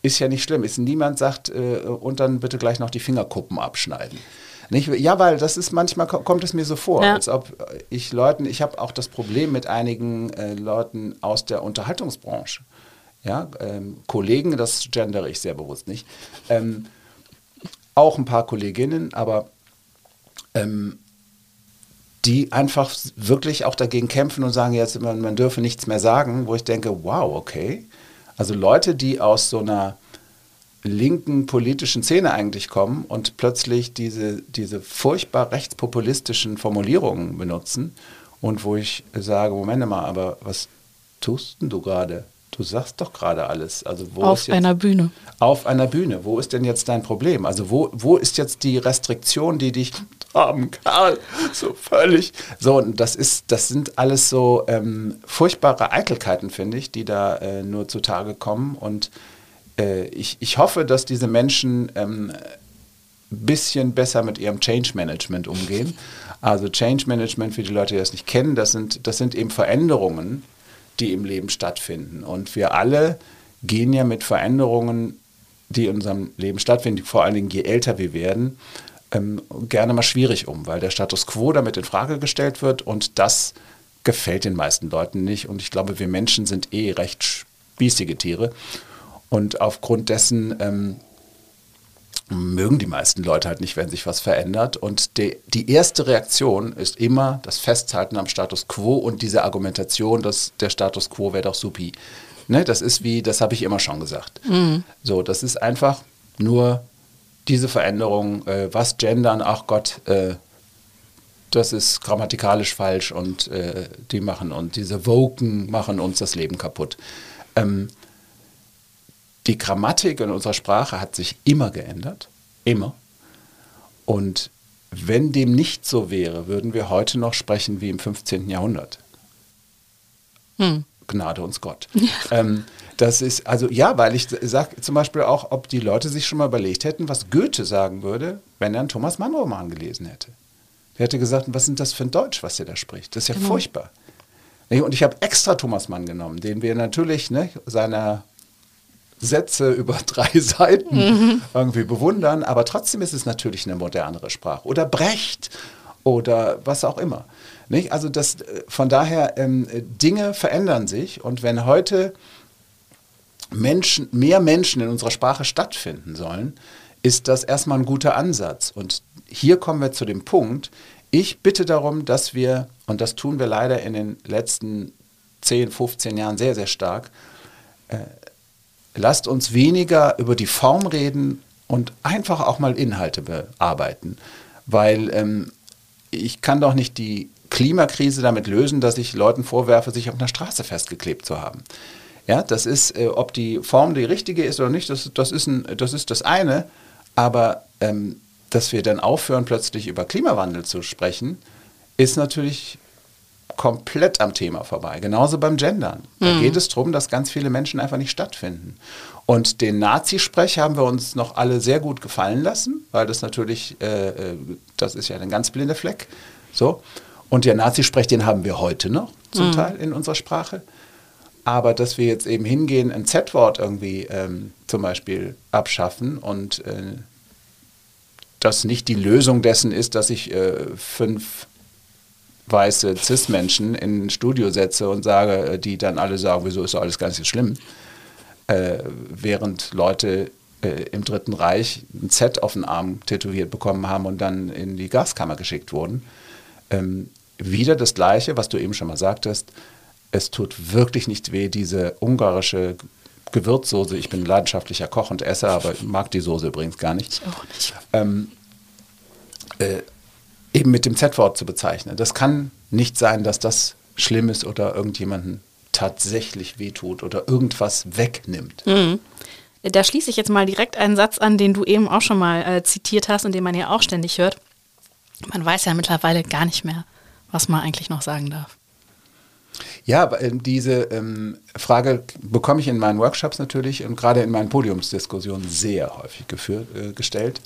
ist ja nicht schlimm. Ist niemand sagt, äh, und dann bitte gleich noch die Fingerkuppen abschneiden. Nicht? Ja, weil das ist manchmal kommt es mir so vor, ja. als ob ich Leuten, ich habe auch das Problem mit einigen äh, Leuten aus der Unterhaltungsbranche, ja, ähm, Kollegen, das gendere ich sehr bewusst nicht, ähm, auch ein paar Kolleginnen, aber ähm, die einfach wirklich auch dagegen kämpfen und sagen, jetzt man, man dürfe nichts mehr sagen, wo ich denke, wow, okay, also Leute, die aus so einer linken politischen Szene eigentlich kommen und plötzlich diese, diese furchtbar rechtspopulistischen Formulierungen benutzen und wo ich sage, Moment mal, aber was tust denn du gerade? Du sagst doch gerade alles. Also wo auf jetzt, einer Bühne. Auf einer Bühne. Wo ist denn jetzt dein Problem? Also wo, wo ist jetzt die Restriktion, die dich haben, Karl? So völlig. So, das ist, das sind alles so ähm, furchtbare Eitelkeiten, finde ich, die da äh, nur zutage kommen. Und äh, ich, ich hoffe, dass diese Menschen ähm, bisschen besser mit ihrem Change Management umgehen. Also Change Management, für die Leute, die das nicht kennen, das sind, das sind eben Veränderungen, die im Leben stattfinden. Und wir alle gehen ja mit Veränderungen, die in unserem Leben stattfinden, vor allen Dingen je älter wir werden, ähm, gerne mal schwierig um, weil der Status quo damit in Frage gestellt wird und das gefällt den meisten Leuten nicht. Und ich glaube, wir Menschen sind eh recht spießige Tiere. Und aufgrund dessen ähm, mögen die meisten Leute halt nicht, wenn sich was verändert. Und die, die erste Reaktion ist immer das Festhalten am Status quo und diese Argumentation, dass der Status quo wäre doch supi. Ne, das ist wie, das habe ich immer schon gesagt. Mhm. So, das ist einfach nur diese Veränderung, äh, was gendern, ach Gott, äh, das ist grammatikalisch falsch und äh, die machen und diese Woken machen uns das Leben kaputt. Ähm, die Grammatik in unserer Sprache hat sich immer geändert, immer. Und wenn dem nicht so wäre, würden wir heute noch sprechen wie im 15. Jahrhundert. Hm. Gnade uns Gott. Ja. Ähm, das ist, also ja, weil ich sage zum Beispiel auch, ob die Leute sich schon mal überlegt hätten, was Goethe sagen würde, wenn er einen Thomas Mann-Roman gelesen hätte. Der hätte gesagt, was sind das für ein Deutsch, was der da spricht? Das ist ja genau. furchtbar. Und ich habe extra Thomas Mann genommen, den wir natürlich ne, seiner Sätze über drei Seiten mhm. irgendwie bewundern, aber trotzdem ist es natürlich eine modernere Sprache. Oder Brecht oder was auch immer. Nicht? Also das, von daher, ähm, Dinge verändern sich und wenn heute Menschen, mehr Menschen in unserer Sprache stattfinden sollen, ist das erstmal ein guter Ansatz. Und hier kommen wir zu dem Punkt, ich bitte darum, dass wir, und das tun wir leider in den letzten 10, 15 Jahren sehr, sehr stark, äh, lasst uns weniger über die Form reden und einfach auch mal Inhalte bearbeiten. Weil ähm, ich kann doch nicht die Klimakrise damit lösen, dass ich Leuten vorwerfe, sich auf einer Straße festgeklebt zu haben. Ja, das ist, äh, ob die Form die richtige ist oder nicht, das, das, ist, ein, das ist das eine. Aber ähm, dass wir dann aufhören, plötzlich über Klimawandel zu sprechen, ist natürlich komplett am Thema vorbei. Genauso beim Gendern. Da mhm. geht es darum, dass ganz viele Menschen einfach nicht stattfinden. Und den Nazi-Sprech haben wir uns noch alle sehr gut gefallen lassen, weil das natürlich, äh, äh das ist ja ein ganz blinder Fleck. So. Und der Nazi-Sprech, den haben wir heute noch zum mhm. Teil in unserer Sprache. Aber dass wir jetzt eben hingehen, ein Z-Wort irgendwie ähm, zum Beispiel abschaffen und äh, das nicht die Lösung dessen ist, dass ich äh, fünf weiße Cis-Menschen in ein Studio setze und sage, äh, die dann alle sagen, wieso ist alles ganz schlimm, äh, während Leute äh, im Dritten Reich ein Z auf den Arm tätowiert bekommen haben und dann in die Gaskammer geschickt wurden. Ähm, wieder das Gleiche, was du eben schon mal sagtest, es tut wirklich nicht weh, diese ungarische Gewürzsoße. Ich bin leidenschaftlicher Koch und Esser, aber ich mag die Soße übrigens gar nicht. Ich auch nicht. Ähm, äh, eben mit dem Z-Wort zu bezeichnen. Das kann nicht sein, dass das schlimm ist oder irgendjemanden tatsächlich wehtut oder irgendwas wegnimmt. Mhm. Da schließe ich jetzt mal direkt einen Satz an, den du eben auch schon mal äh, zitiert hast und den man ja auch ständig hört. Man weiß ja mittlerweile gar nicht mehr, was man eigentlich noch sagen darf. Ja, ähm, diese ähm, Frage bekomme ich in meinen Workshops natürlich und gerade in meinen Podiumsdiskussionen sehr häufig geführt, äh, gestellt.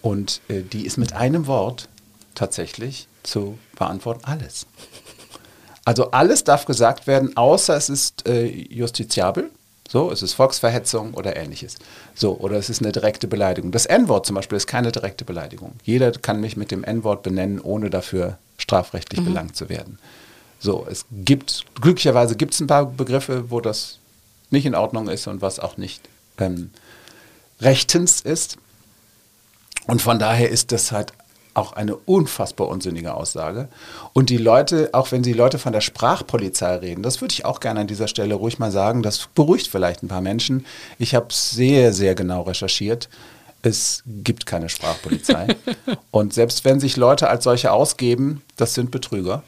Und äh, die ist mit einem Wort tatsächlich zu beantworten, alles. Also alles darf gesagt werden, außer es ist äh, justiziabel. So, es ist Volksverhetzung oder ähnliches. So, oder es ist eine direkte Beleidigung. Das N-Wort zum Beispiel ist keine direkte Beleidigung. Jeder kann mich mit dem N-Wort benennen, ohne dafür strafrechtlich mhm. belangt zu werden. So, es gibt, glücklicherweise gibt es ein paar Begriffe, wo das nicht in Ordnung ist und was auch nicht ähm, rechtens ist. Und von daher ist das halt auch eine unfassbar unsinnige Aussage. Und die Leute, auch wenn die Leute von der Sprachpolizei reden, das würde ich auch gerne an dieser Stelle ruhig mal sagen, das beruhigt vielleicht ein paar Menschen. Ich habe sehr, sehr genau recherchiert. Es gibt keine Sprachpolizei. Und selbst wenn sich Leute als solche ausgeben, das sind Betrüger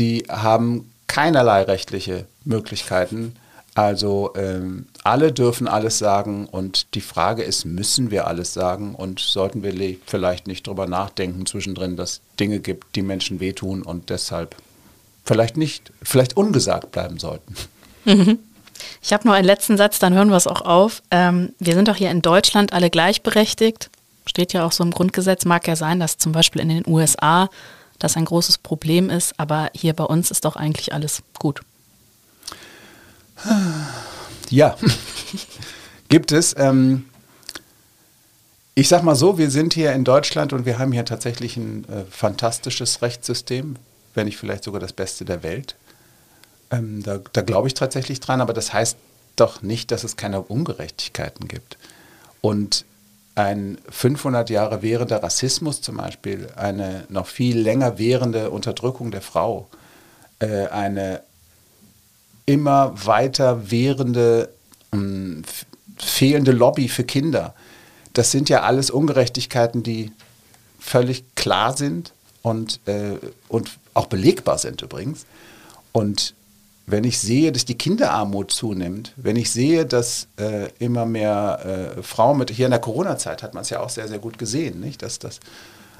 die haben keinerlei rechtliche Möglichkeiten. Also ähm, alle dürfen alles sagen und die Frage ist, müssen wir alles sagen und sollten wir vielleicht nicht darüber nachdenken zwischendrin, dass es Dinge gibt, die Menschen wehtun und deshalb vielleicht nicht, vielleicht ungesagt bleiben sollten. Mhm. Ich habe noch einen letzten Satz, dann hören wir es auch auf. Ähm, wir sind doch hier in Deutschland alle gleichberechtigt. Steht ja auch so im Grundgesetz, mag ja sein, dass zum Beispiel in den USA das ein großes Problem ist, aber hier bei uns ist doch eigentlich alles gut. Ja, gibt es. Ähm, ich sag mal so, wir sind hier in Deutschland und wir haben hier tatsächlich ein äh, fantastisches Rechtssystem, wenn nicht vielleicht sogar das Beste der Welt. Ähm, da, da glaube ich tatsächlich dran, aber das heißt doch nicht, dass es keine Ungerechtigkeiten gibt. Und ein 500 Jahre währender Rassismus zum Beispiel, eine noch viel länger währende Unterdrückung der Frau, äh, eine immer weiter währende äh, fehlende Lobby für Kinder, das sind ja alles Ungerechtigkeiten, die völlig klar sind und, äh, und auch belegbar sind übrigens. Und wenn ich sehe, dass die Kinderarmut zunimmt, wenn ich sehe, dass äh, immer mehr äh, Frauen mit, hier in der Corona-Zeit hat man es ja auch sehr, sehr gut gesehen, nicht? dass das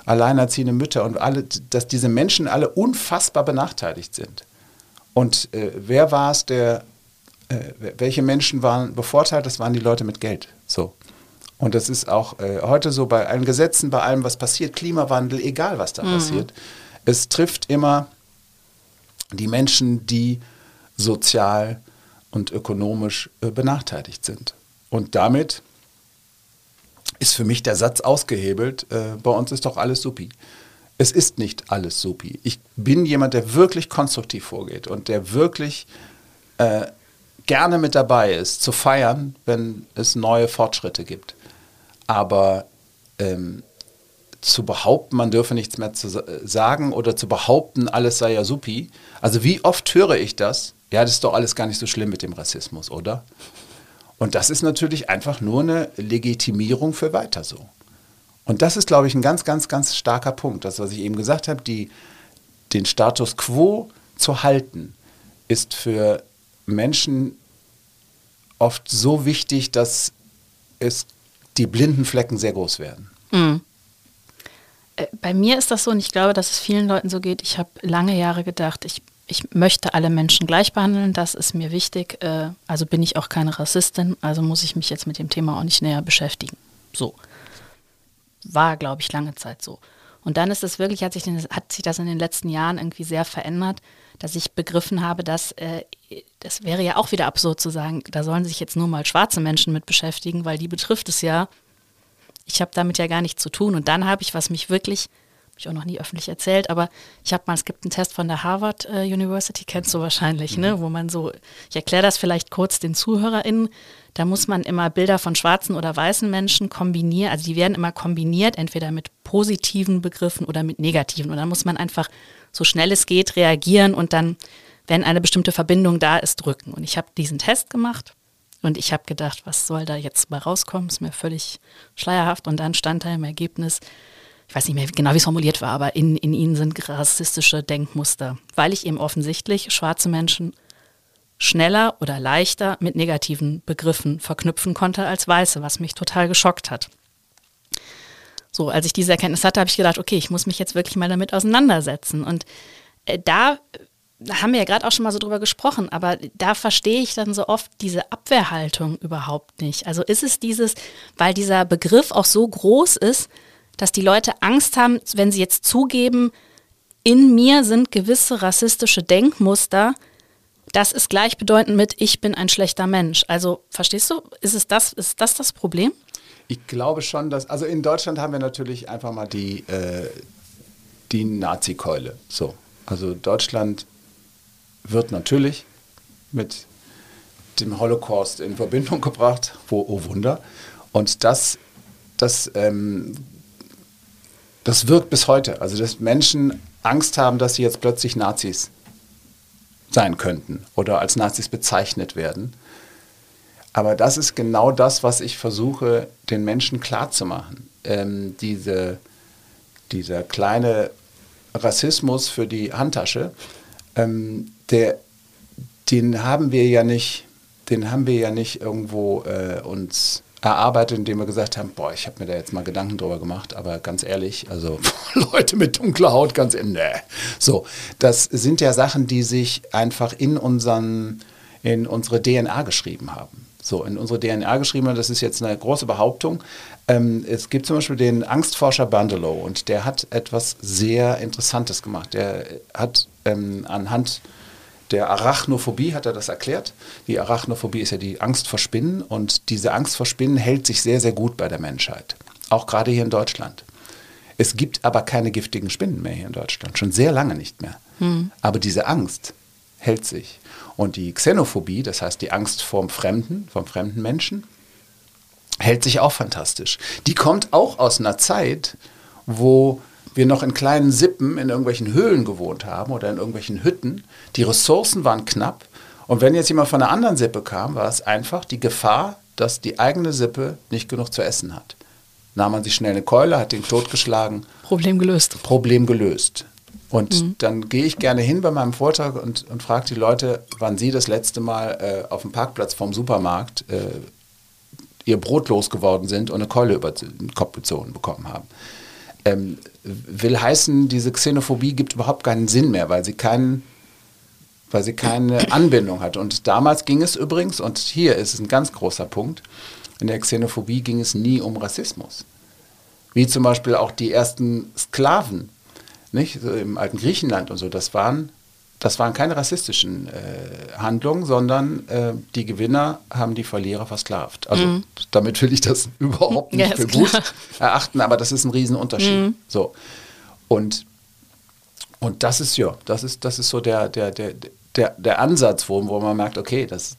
alleinerziehende Mütter und alle, dass diese Menschen alle unfassbar benachteiligt sind. Und äh, wer war es, der, äh, welche Menschen waren bevorteilt? Das waren die Leute mit Geld. So. Und das ist auch äh, heute so bei allen Gesetzen, bei allem, was passiert, Klimawandel, egal was da mhm. passiert. Es trifft immer die Menschen, die sozial und ökonomisch äh, benachteiligt sind. Und damit ist für mich der Satz ausgehebelt, äh, bei uns ist doch alles supi. Es ist nicht alles supi. Ich bin jemand, der wirklich konstruktiv vorgeht und der wirklich äh, gerne mit dabei ist, zu feiern, wenn es neue Fortschritte gibt. Aber ähm, zu behaupten, man dürfe nichts mehr zu sagen oder zu behaupten, alles sei ja supi. Also wie oft höre ich das? Ja, das ist doch alles gar nicht so schlimm mit dem Rassismus, oder? Und das ist natürlich einfach nur eine Legitimierung für weiter so. Und das ist, glaube ich, ein ganz, ganz, ganz starker Punkt. Das, was ich eben gesagt habe, die, den Status quo zu halten, ist für Menschen oft so wichtig, dass es die blinden Flecken sehr groß werden. Mhm. Bei mir ist das so und ich glaube, dass es vielen Leuten so geht. Ich habe lange Jahre gedacht, ich ich möchte alle Menschen gleich behandeln, das ist mir wichtig. Äh, also bin ich auch keine Rassistin, also muss ich mich jetzt mit dem Thema auch nicht näher beschäftigen. So. War, glaube ich, lange Zeit so. Und dann ist es wirklich, hat sich, hat sich das in den letzten Jahren irgendwie sehr verändert, dass ich begriffen habe, dass äh, das wäre ja auch wieder absurd zu sagen, da sollen sich jetzt nur mal schwarze Menschen mit beschäftigen, weil die betrifft es ja. Ich habe damit ja gar nichts zu tun. Und dann habe ich, was mich wirklich ich auch noch nie öffentlich erzählt, aber ich habe mal, es gibt einen Test von der Harvard äh, University, kennst du wahrscheinlich, ne, mhm. ne, wo man so, ich erkläre das vielleicht kurz den ZuhörerInnen, da muss man immer Bilder von schwarzen oder weißen Menschen kombinieren, also die werden immer kombiniert, entweder mit positiven Begriffen oder mit negativen und dann muss man einfach so schnell es geht reagieren und dann, wenn eine bestimmte Verbindung da ist, drücken. Und ich habe diesen Test gemacht und ich habe gedacht, was soll da jetzt mal rauskommen? Ist mir völlig schleierhaft. Und dann stand da im Ergebnis, ich weiß nicht mehr genau, wie es formuliert war, aber in, in ihnen sind rassistische Denkmuster, weil ich eben offensichtlich schwarze Menschen schneller oder leichter mit negativen Begriffen verknüpfen konnte als Weiße, was mich total geschockt hat. So, als ich diese Erkenntnis hatte, habe ich gedacht, okay, ich muss mich jetzt wirklich mal damit auseinandersetzen. Und äh, da, da haben wir ja gerade auch schon mal so drüber gesprochen, aber da verstehe ich dann so oft diese Abwehrhaltung überhaupt nicht. Also ist es dieses, weil dieser Begriff auch so groß ist, dass die Leute Angst haben, wenn sie jetzt zugeben, in mir sind gewisse rassistische Denkmuster, das ist gleichbedeutend mit ich bin ein schlechter Mensch. Also verstehst du, ist es das, ist das das Problem? Ich glaube schon, dass, also in Deutschland haben wir natürlich einfach mal die, äh, die Nazi-Keule. So, also Deutschland wird natürlich mit dem Holocaust in Verbindung gebracht, wo, oh Wunder. Und das, das ähm, das wirkt bis heute. Also, dass Menschen Angst haben, dass sie jetzt plötzlich Nazis sein könnten oder als Nazis bezeichnet werden. Aber das ist genau das, was ich versuche, den Menschen klarzumachen. Ähm, diese, dieser kleine Rassismus für die Handtasche, ähm, der, den haben wir ja nicht, den haben wir ja nicht irgendwo äh, uns erarbeitet, indem wir gesagt haben, boah, ich habe mir da jetzt mal Gedanken drüber gemacht, aber ganz ehrlich, also Leute mit dunkler Haut, ganz in, nee. So, das sind ja Sachen, die sich einfach in unseren, in unsere DNA geschrieben haben. so in unsere DNA geschrieben. Das ist jetzt eine große Behauptung. Ähm, es gibt zum Beispiel den Angstforscher Bandelow und der hat etwas sehr Interessantes gemacht. Der hat ähm, anhand der Arachnophobie hat er das erklärt. Die Arachnophobie ist ja die Angst vor Spinnen und diese Angst vor Spinnen hält sich sehr, sehr gut bei der Menschheit. Auch gerade hier in Deutschland. Es gibt aber keine giftigen Spinnen mehr hier in Deutschland, schon sehr lange nicht mehr. Mhm. Aber diese Angst hält sich. Und die Xenophobie, das heißt die Angst vorm Fremden, vom fremden Menschen, hält sich auch fantastisch. Die kommt auch aus einer Zeit, wo wir noch in kleinen Sippen in irgendwelchen Höhlen gewohnt haben oder in irgendwelchen Hütten. Die Ressourcen waren knapp. Und wenn jetzt jemand von einer anderen Sippe kam, war es einfach die Gefahr, dass die eigene Sippe nicht genug zu essen hat. Nahm man sich schnell eine Keule, hat den totgeschlagen. Problem gelöst. Problem gelöst. Und mhm. dann gehe ich gerne hin bei meinem Vortrag und, und frage die Leute, wann sie das letzte Mal äh, auf dem Parkplatz vom Supermarkt äh, ihr Brot losgeworden sind und eine Keule über den Kopf gezogen bekommen haben. Ähm, will heißen, diese Xenophobie gibt überhaupt keinen Sinn mehr, weil sie keinen weil sie keine Anbindung hat. Und damals ging es übrigens, und hier ist es ein ganz großer Punkt, in der Xenophobie ging es nie um Rassismus. Wie zum Beispiel auch die ersten Sklaven nicht? So Im alten Griechenland und so, das waren, das waren keine rassistischen äh, Handlungen, sondern äh, die Gewinner haben die Verlierer versklavt. Also mhm. damit will ich das überhaupt nicht ja, für gut klar. erachten, aber das ist ein Riesenunterschied. Mhm. So. Und, und das ist ja, das ist, das ist so der, der, der, der, der Ansatz, wo, wo man merkt, okay, das,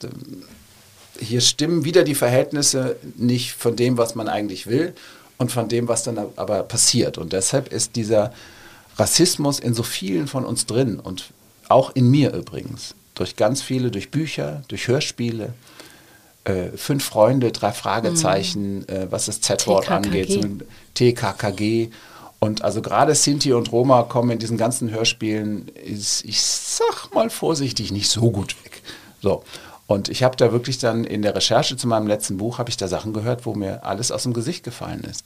hier stimmen wieder die Verhältnisse nicht von dem, was man eigentlich will und von dem, was dann aber passiert. Und deshalb ist dieser Rassismus in so vielen von uns drin und auch in mir übrigens. Durch ganz viele, durch Bücher, durch Hörspiele. Äh, fünf Freunde, drei Fragezeichen, mhm. äh, was das Z-Wort angeht, TKKG. Und also gerade Sinti und Roma kommen in diesen ganzen Hörspielen, ist, ich sag mal vorsichtig, nicht so gut weg. So. Und ich habe da wirklich dann in der Recherche zu meinem letzten Buch, habe ich da Sachen gehört, wo mir alles aus dem Gesicht gefallen ist.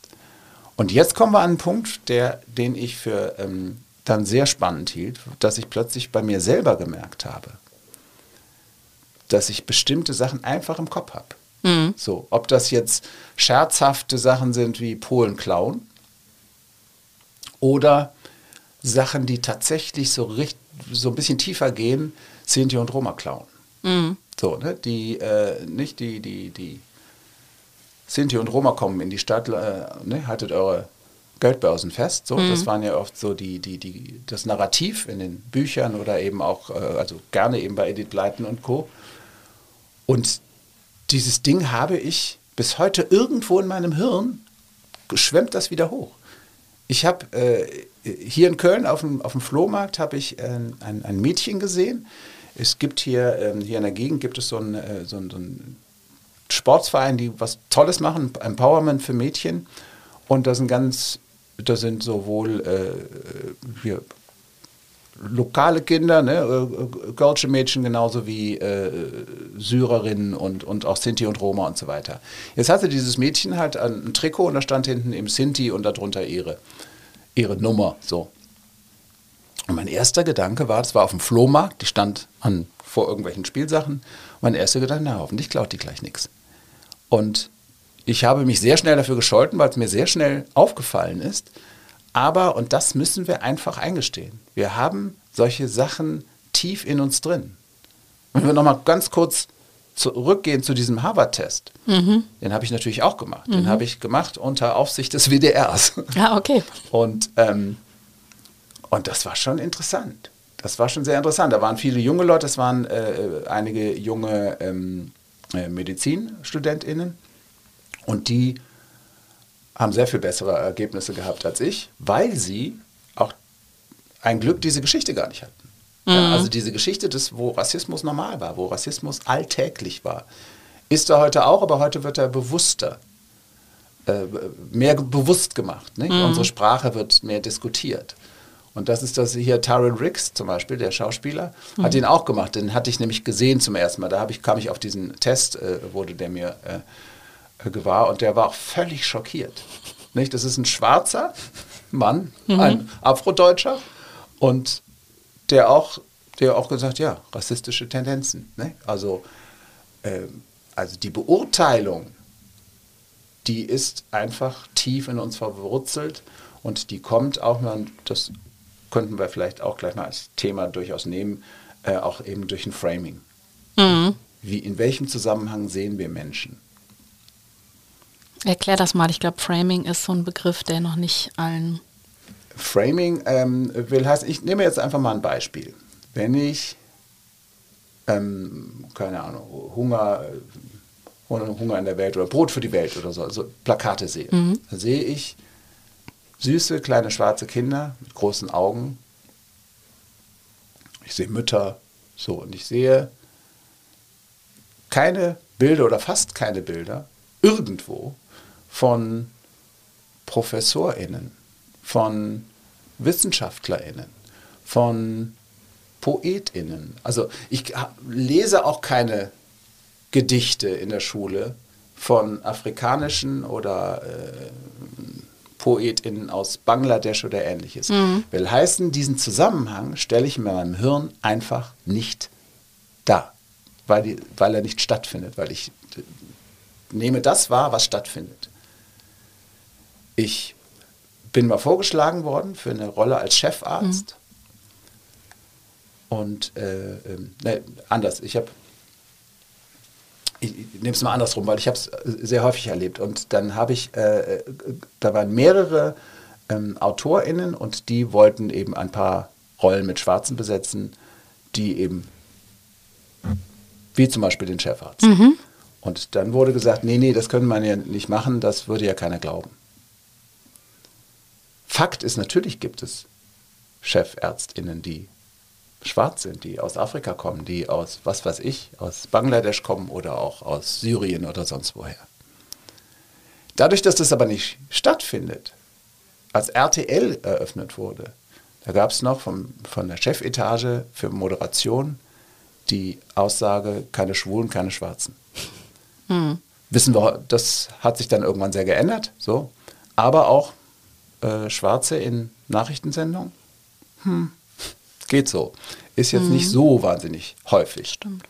Und jetzt kommen wir an einen Punkt, der, den ich für ähm, dann sehr spannend hielt, dass ich plötzlich bei mir selber gemerkt habe, dass ich bestimmte Sachen einfach im Kopf habe. Mhm. So, ob das jetzt scherzhafte Sachen sind wie Polen klauen oder Sachen, die tatsächlich so, richt, so ein bisschen tiefer gehen, Sinti und Roma klauen. Mhm. So, ne? Die, äh, nicht die, die, die Sinti und Roma kommen in die Stadt, äh, ne, haltet eure Geldbörsen fest. So, mhm. das waren ja oft so die, die, die, das Narrativ in den Büchern oder eben auch, äh, also gerne eben bei Edith Blyton und Co. Und dieses Ding habe ich bis heute irgendwo in meinem Hirn, schwemmt das wieder hoch. Ich habe äh, hier in Köln auf dem, auf dem Flohmarkt habe ich äh, ein, ein Mädchen gesehen. Es gibt hier, ähm, hier in der Gegend gibt es so ein, äh, so so ein Sportsvereine, die was Tolles machen, Empowerment für Mädchen. Und da sind ganz, da sind sowohl äh, hier, lokale Kinder, ne, äh, Gölsche Mädchen genauso wie äh, Syrerinnen und, und auch Sinti und Roma und so weiter. Jetzt hatte dieses Mädchen halt ein Trikot und da stand hinten im Sinti und darunter ihre, ihre Nummer. So. Und mein erster Gedanke war, das war auf dem Flohmarkt, die stand an, vor irgendwelchen Spielsachen. Mein erster Gedanke, na hoffentlich klaut die gleich nichts. Und ich habe mich sehr schnell dafür gescholten, weil es mir sehr schnell aufgefallen ist. Aber, und das müssen wir einfach eingestehen, wir haben solche Sachen tief in uns drin. Wenn wir nochmal ganz kurz zurückgehen zu diesem Harvard-Test, mhm. den habe ich natürlich auch gemacht. Mhm. Den habe ich gemacht unter Aufsicht des WDRs. Ah, okay. Und, ähm, und das war schon interessant. Das war schon sehr interessant. Da waren viele junge Leute, es waren äh, einige junge ähm, äh, MedizinstudentInnen und die haben sehr viel bessere Ergebnisse gehabt als ich, weil sie auch ein Glück diese Geschichte gar nicht hatten. Mhm. Ja, also diese Geschichte, des, wo Rassismus normal war, wo Rassismus alltäglich war, ist er heute auch, aber heute wird er bewusster, äh, mehr bewusst gemacht. Mhm. Unsere Sprache wird mehr diskutiert. Und das ist das hier, Taron Ricks zum Beispiel, der Schauspieler, mhm. hat ihn auch gemacht. Den hatte ich nämlich gesehen zum ersten Mal. Da ich, kam ich auf diesen Test, äh, wurde der mir äh, gewahr und der war auch völlig schockiert. Nicht? Das ist ein schwarzer Mann, mhm. ein Afrodeutscher und der auch, der auch gesagt, ja, rassistische Tendenzen. Ne? Also äh, also die Beurteilung, die ist einfach tief in uns verwurzelt und die kommt auch, mal, das könnten wir vielleicht auch gleich mal als Thema durchaus nehmen, äh, auch eben durch ein Framing. Mhm. Wie, in welchem Zusammenhang sehen wir Menschen? Erklär das mal. Ich glaube, Framing ist so ein Begriff, der noch nicht allen. Framing ähm, will heißen, ich nehme jetzt einfach mal ein Beispiel. Wenn ich, ähm, keine Ahnung, Hunger, Hunger in der Welt oder Brot für die Welt oder so, also Plakate sehe, mhm. dann sehe ich süße kleine schwarze Kinder mit großen Augen. Ich sehe Mütter, so und ich sehe keine Bilder oder fast keine Bilder irgendwo von ProfessorInnen, von WissenschaftlerInnen, von PoetInnen. Also ich lese auch keine Gedichte in der Schule von afrikanischen oder äh, PoetInnen aus Bangladesch oder ähnliches. Mhm. Will heißen, diesen Zusammenhang stelle ich in meinem Hirn einfach nicht dar, weil, die, weil er nicht stattfindet, weil ich nehme das wahr, was stattfindet. Ich bin mal vorgeschlagen worden für eine Rolle als Chefarzt. Mhm. Und äh, äh, ne, anders, ich habe, ich, nehme es mal andersrum, weil ich habe es sehr häufig erlebt. Und dann habe ich, äh, da waren mehrere ähm, AutorInnen und die wollten eben ein paar Rollen mit Schwarzen besetzen, die eben, wie zum Beispiel den Chefarzt. Mhm. Und dann wurde gesagt, nee, nee, das können man ja nicht machen, das würde ja keiner glauben. Fakt ist, natürlich gibt es Chefärztinnen, die schwarz sind, die aus Afrika kommen, die aus, was weiß ich, aus Bangladesch kommen oder auch aus Syrien oder sonst woher. Dadurch, dass das aber nicht stattfindet, als RTL eröffnet wurde, da gab es noch vom, von der Chefetage für Moderation die Aussage, keine Schwulen, keine Schwarzen. Hm. Wissen wir, das hat sich dann irgendwann sehr geändert, so. Aber auch äh, Schwarze in Nachrichtensendungen? Hm. Geht so. Ist jetzt mhm. nicht so wahnsinnig häufig. Stimmt.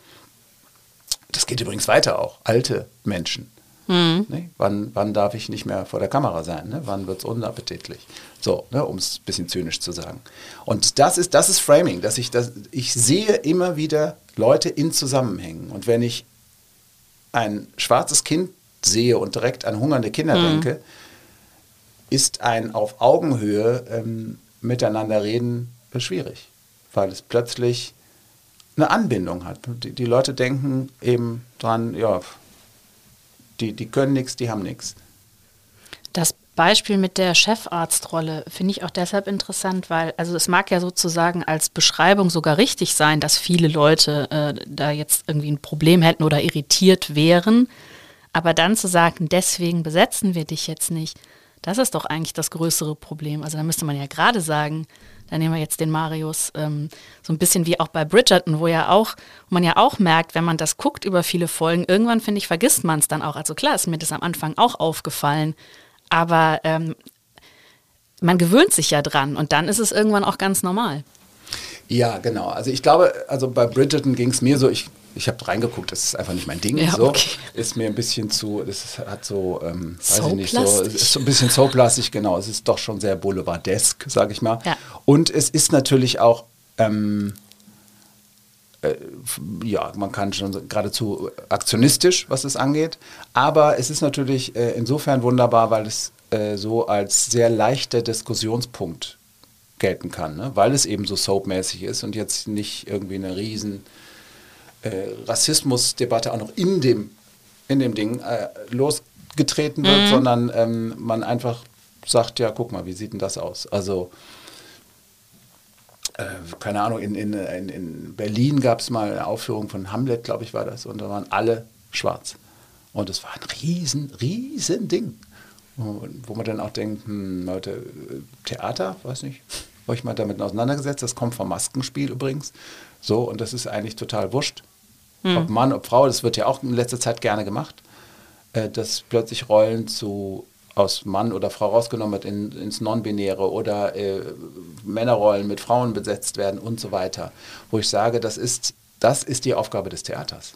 Das geht übrigens weiter auch. Alte Menschen. Mhm. Ne? Wann, wann darf ich nicht mehr vor der Kamera sein? Ne? Wann wird es unappetitlich? So, ne? um es ein bisschen zynisch zu sagen. Und das ist, das ist Framing, dass ich das, ich sehe immer wieder Leute in Zusammenhängen. Und wenn ich ein schwarzes Kind sehe und direkt an hungernde Kinder mhm. denke, ist ein auf Augenhöhe ähm, miteinander reden schwierig, weil es plötzlich eine Anbindung hat. Die, die Leute denken eben dran, ja, die, die können nichts, die haben nichts. Beispiel mit der Chefarztrolle finde ich auch deshalb interessant, weil, also es mag ja sozusagen als Beschreibung sogar richtig sein, dass viele Leute äh, da jetzt irgendwie ein Problem hätten oder irritiert wären. Aber dann zu sagen, deswegen besetzen wir dich jetzt nicht, das ist doch eigentlich das größere Problem. Also da müsste man ja gerade sagen, da nehmen wir jetzt den Marius, ähm, so ein bisschen wie auch bei Bridgerton, wo ja auch, wo man ja auch merkt, wenn man das guckt über viele Folgen, irgendwann finde ich, vergisst man es dann auch. Also klar ist mir das am Anfang auch aufgefallen, aber ähm, man gewöhnt sich ja dran und dann ist es irgendwann auch ganz normal. Ja, genau. Also ich glaube, also bei Bridgerton ging es mir so, ich ich habe reingeguckt, das ist einfach nicht mein Ding. Ja, so. Okay. Ist mir ein bisschen zu, das hat so, ähm, weiß ich nicht, so, ist so ein bisschen soaplastig, genau. Es ist doch schon sehr boulevardesk, sage ich mal. Ja. Und es ist natürlich auch, ähm, äh, ja, man kann schon geradezu aktionistisch, was es angeht. Aber es ist natürlich äh, insofern wunderbar, weil es äh, so als sehr leichter Diskussionspunkt gelten kann, ne? weil es eben so soapmäßig ist und jetzt nicht irgendwie eine riesen äh, Rassismusdebatte auch noch in dem, in dem Ding äh, losgetreten wird, mhm. sondern ähm, man einfach sagt, ja, guck mal, wie sieht denn das aus? Also, äh, keine Ahnung, in, in, in, in Berlin gab es mal eine Aufführung von Hamlet, glaube ich, war das, und da waren alle schwarz. Und es war ein riesen, riesen Ding. Wo man dann auch denkt, hm, Leute, Theater, weiß nicht, euch mal damit auseinandergesetzt, das kommt vom Maskenspiel übrigens. So, und das ist eigentlich total wurscht. Mhm. Ob Mann, ob Frau, das wird ja auch in letzter Zeit gerne gemacht, äh, dass plötzlich Rollen zu aus Mann oder Frau rausgenommen wird in, ins Non-Binäre oder äh, Männerrollen mit Frauen besetzt werden und so weiter. Wo ich sage, das ist, das ist die Aufgabe des Theaters.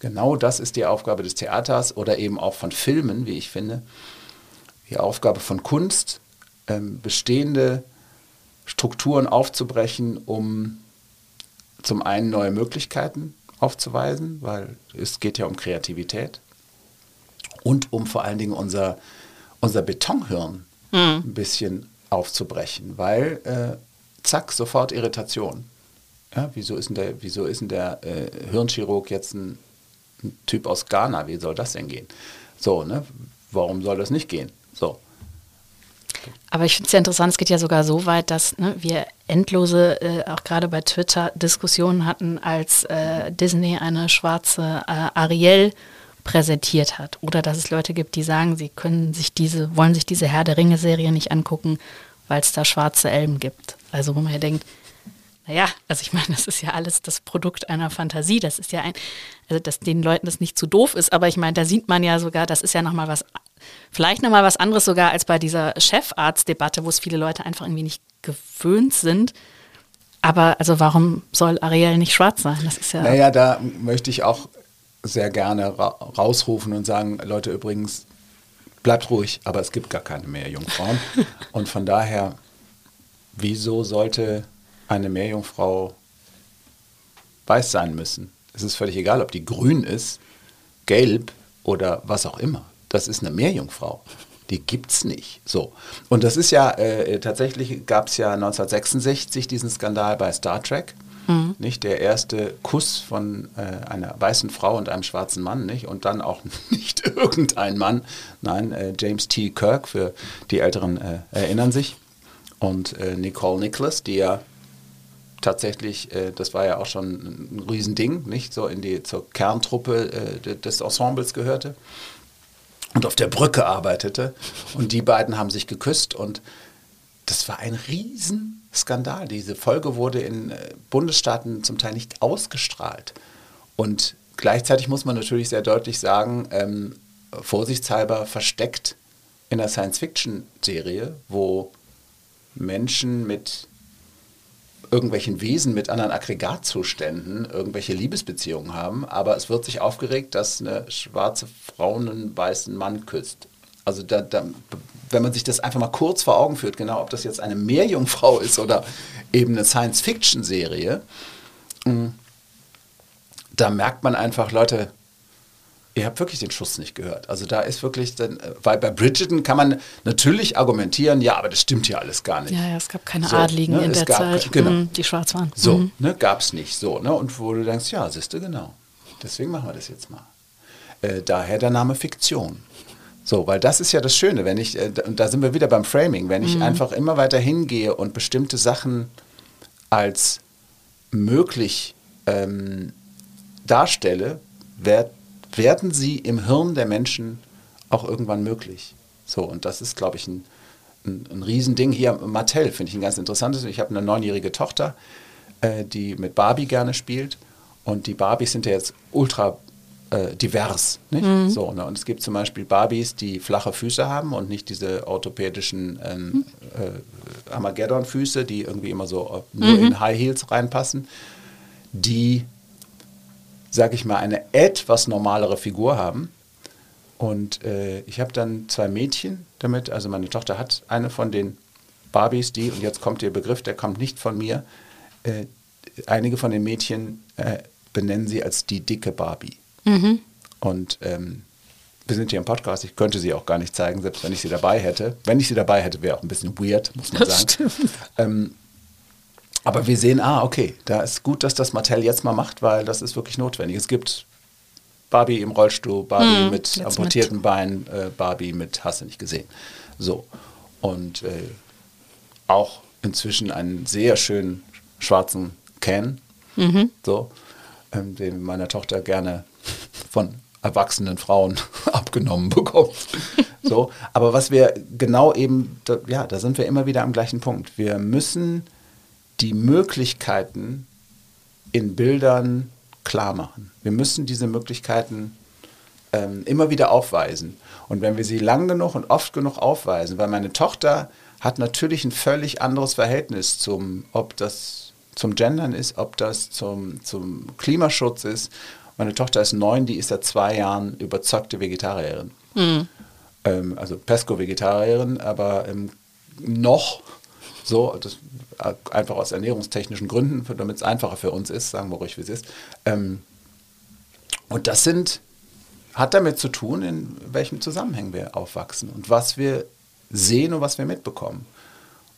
genau das ist die Aufgabe des Theaters oder eben auch von Filmen, wie ich finde. Die Aufgabe von Kunst, ähm, bestehende Strukturen aufzubrechen, um zum einen neue Möglichkeiten aufzuweisen, weil es geht ja um Kreativität und um vor allen Dingen unser, unser Betonhirn mhm. ein bisschen aufzubrechen, weil äh, zack, sofort Irritation. Ja, wieso ist denn der, wieso ist denn der äh, Hirnchirurg jetzt ein, ein, Typ aus Ghana? Wie soll das denn gehen? So, ne? Warum soll das nicht gehen? So. Aber ich finde es ja interessant, es geht ja sogar so weit, dass ne, wir endlose, äh, auch gerade bei Twitter, Diskussionen hatten, als äh, Disney eine schwarze äh, Ariel präsentiert hat. Oder dass es Leute gibt, die sagen, sie können sich diese, wollen sich diese Herr der Ringe-Serie nicht angucken, weil es da schwarze Elben gibt. Also wo man ja denkt, naja, also ich meine, das ist ja alles das Produkt einer Fantasie. Das ist ja ein, also dass den Leuten das nicht zu doof ist, aber ich meine, da sieht man ja sogar, das ist ja nochmal was, vielleicht nochmal was anderes sogar als bei dieser Chefarztdebatte, wo es viele Leute einfach irgendwie nicht gewöhnt sind. Aber also warum soll Ariel nicht schwarz sein? Das ist ja. Naja, da möchte ich auch sehr gerne ra rausrufen und sagen, Leute, übrigens, bleibt ruhig, aber es gibt gar keine mehr Jungfrauen. und von daher, wieso sollte eine Meerjungfrau weiß sein müssen. Es ist völlig egal, ob die grün ist, gelb oder was auch immer. Das ist eine Meerjungfrau. Die gibt es nicht. So. Und das ist ja, äh, tatsächlich gab es ja 1966 diesen Skandal bei Star Trek. Mhm. Nicht der erste Kuss von äh, einer weißen Frau und einem schwarzen Mann, nicht? Und dann auch nicht irgendein Mann, nein, äh, James T. Kirk, für die Älteren äh, erinnern sich. Und äh, Nicole Nicholas, die ja tatsächlich, äh, das war ja auch schon ein Riesending, nicht so in die zur Kerntruppe äh, des Ensembles gehörte und auf der Brücke arbeitete und die beiden haben sich geküsst und das war ein Riesenskandal. Diese Folge wurde in äh, Bundesstaaten zum Teil nicht ausgestrahlt und gleichzeitig muss man natürlich sehr deutlich sagen, ähm, vorsichtshalber versteckt in einer Science-Fiction-Serie, wo Menschen mit irgendwelchen Wesen mit anderen Aggregatzuständen irgendwelche Liebesbeziehungen haben, aber es wird sich aufgeregt, dass eine schwarze Frau einen weißen Mann küsst. Also da, da, wenn man sich das einfach mal kurz vor Augen führt, genau, ob das jetzt eine Meerjungfrau ist oder eben eine Science-Fiction-Serie, mm, da merkt man einfach, Leute, Ihr habt wirklich den Schuss nicht gehört. Also da ist wirklich, dann, weil bei Bridgerton kann man natürlich argumentieren, ja, aber das stimmt ja alles gar nicht. Ja, ja es gab keine so, Adligen ne, in der gab, Zeit, genau. Mhm, die schwarz waren. So, mhm. ne, gab es nicht so. Ne? Und wo du denkst, ja, siehst du, genau. Deswegen machen wir das jetzt mal. Äh, daher der Name Fiktion. So, weil das ist ja das Schöne, wenn ich, äh, und da sind wir wieder beim Framing, wenn ich mhm. einfach immer weiter hingehe und bestimmte Sachen als möglich ähm, darstelle, wird werden sie im Hirn der Menschen auch irgendwann möglich. So, und das ist, glaube ich, ein, ein, ein Riesending. Hier, Mattel finde ich ein ganz interessantes. Ich habe eine neunjährige Tochter, äh, die mit Barbie gerne spielt. Und die Barbies sind ja jetzt ultra äh, divers. Nicht? Mhm. So, ne? Und es gibt zum Beispiel Barbies, die flache Füße haben und nicht diese orthopädischen ähm, mhm. äh, Armageddon-Füße, die irgendwie immer so äh, nur mhm. in High Heels reinpassen. Die sage ich mal, eine etwas normalere Figur haben. Und äh, ich habe dann zwei Mädchen damit, also meine Tochter hat eine von den Barbies, die, und jetzt kommt ihr Begriff, der kommt nicht von mir, äh, einige von den Mädchen äh, benennen sie als die dicke Barbie. Mhm. Und ähm, wir sind hier im Podcast, ich könnte sie auch gar nicht zeigen, selbst wenn ich sie dabei hätte. Wenn ich sie dabei hätte, wäre auch ein bisschen weird, muss man sagen. Ähm, aber wir sehen, ah, okay, da ist gut, dass das Mattel jetzt mal macht, weil das ist wirklich notwendig. Es gibt Barbie im Rollstuhl, Barbie hm, mit amputierten mit. Beinen, äh, Barbie mit, hast du nicht gesehen. So. Und äh, auch inzwischen einen sehr schönen schwarzen Can, mhm. so, ähm, den meiner Tochter gerne von erwachsenen Frauen abgenommen bekommt. so, aber was wir genau eben, da, ja, da sind wir immer wieder am gleichen Punkt. Wir müssen die Möglichkeiten in Bildern klar machen. Wir müssen diese Möglichkeiten ähm, immer wieder aufweisen. Und wenn wir sie lang genug und oft genug aufweisen, weil meine Tochter hat natürlich ein völlig anderes Verhältnis zum, ob das zum Gendern ist, ob das zum, zum Klimaschutz ist Meine Tochter ist neun, die ist seit zwei Jahren überzeugte Vegetarierin. Mhm. Ähm, also Pesco-Vegetarierin, aber ähm, noch so, das, äh, einfach aus ernährungstechnischen Gründen, damit es einfacher für uns ist, sagen wir ruhig, wie es ist. Ähm, und das sind, hat damit zu tun, in welchem Zusammenhang wir aufwachsen und was wir sehen und was wir mitbekommen.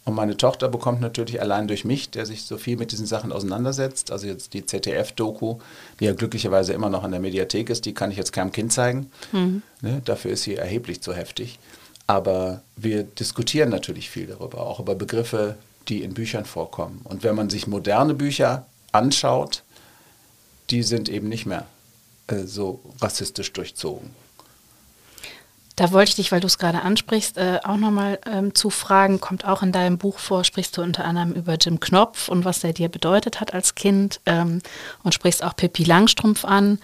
Und meine Tochter bekommt natürlich allein durch mich, der sich so viel mit diesen Sachen auseinandersetzt, also jetzt die ZDF-Doku, die ja glücklicherweise immer noch in der Mediathek ist, die kann ich jetzt keinem Kind zeigen. Mhm. Ne, dafür ist sie erheblich zu heftig. Aber wir diskutieren natürlich viel darüber, auch über Begriffe, die in Büchern vorkommen. Und wenn man sich moderne Bücher anschaut, die sind eben nicht mehr äh, so rassistisch durchzogen. Da wollte ich dich, weil du es gerade ansprichst, äh, auch nochmal ähm, zu fragen, kommt auch in deinem Buch vor, sprichst du unter anderem über Jim Knopf und was er dir bedeutet hat als Kind ähm, und sprichst auch Pippi Langstrumpf an,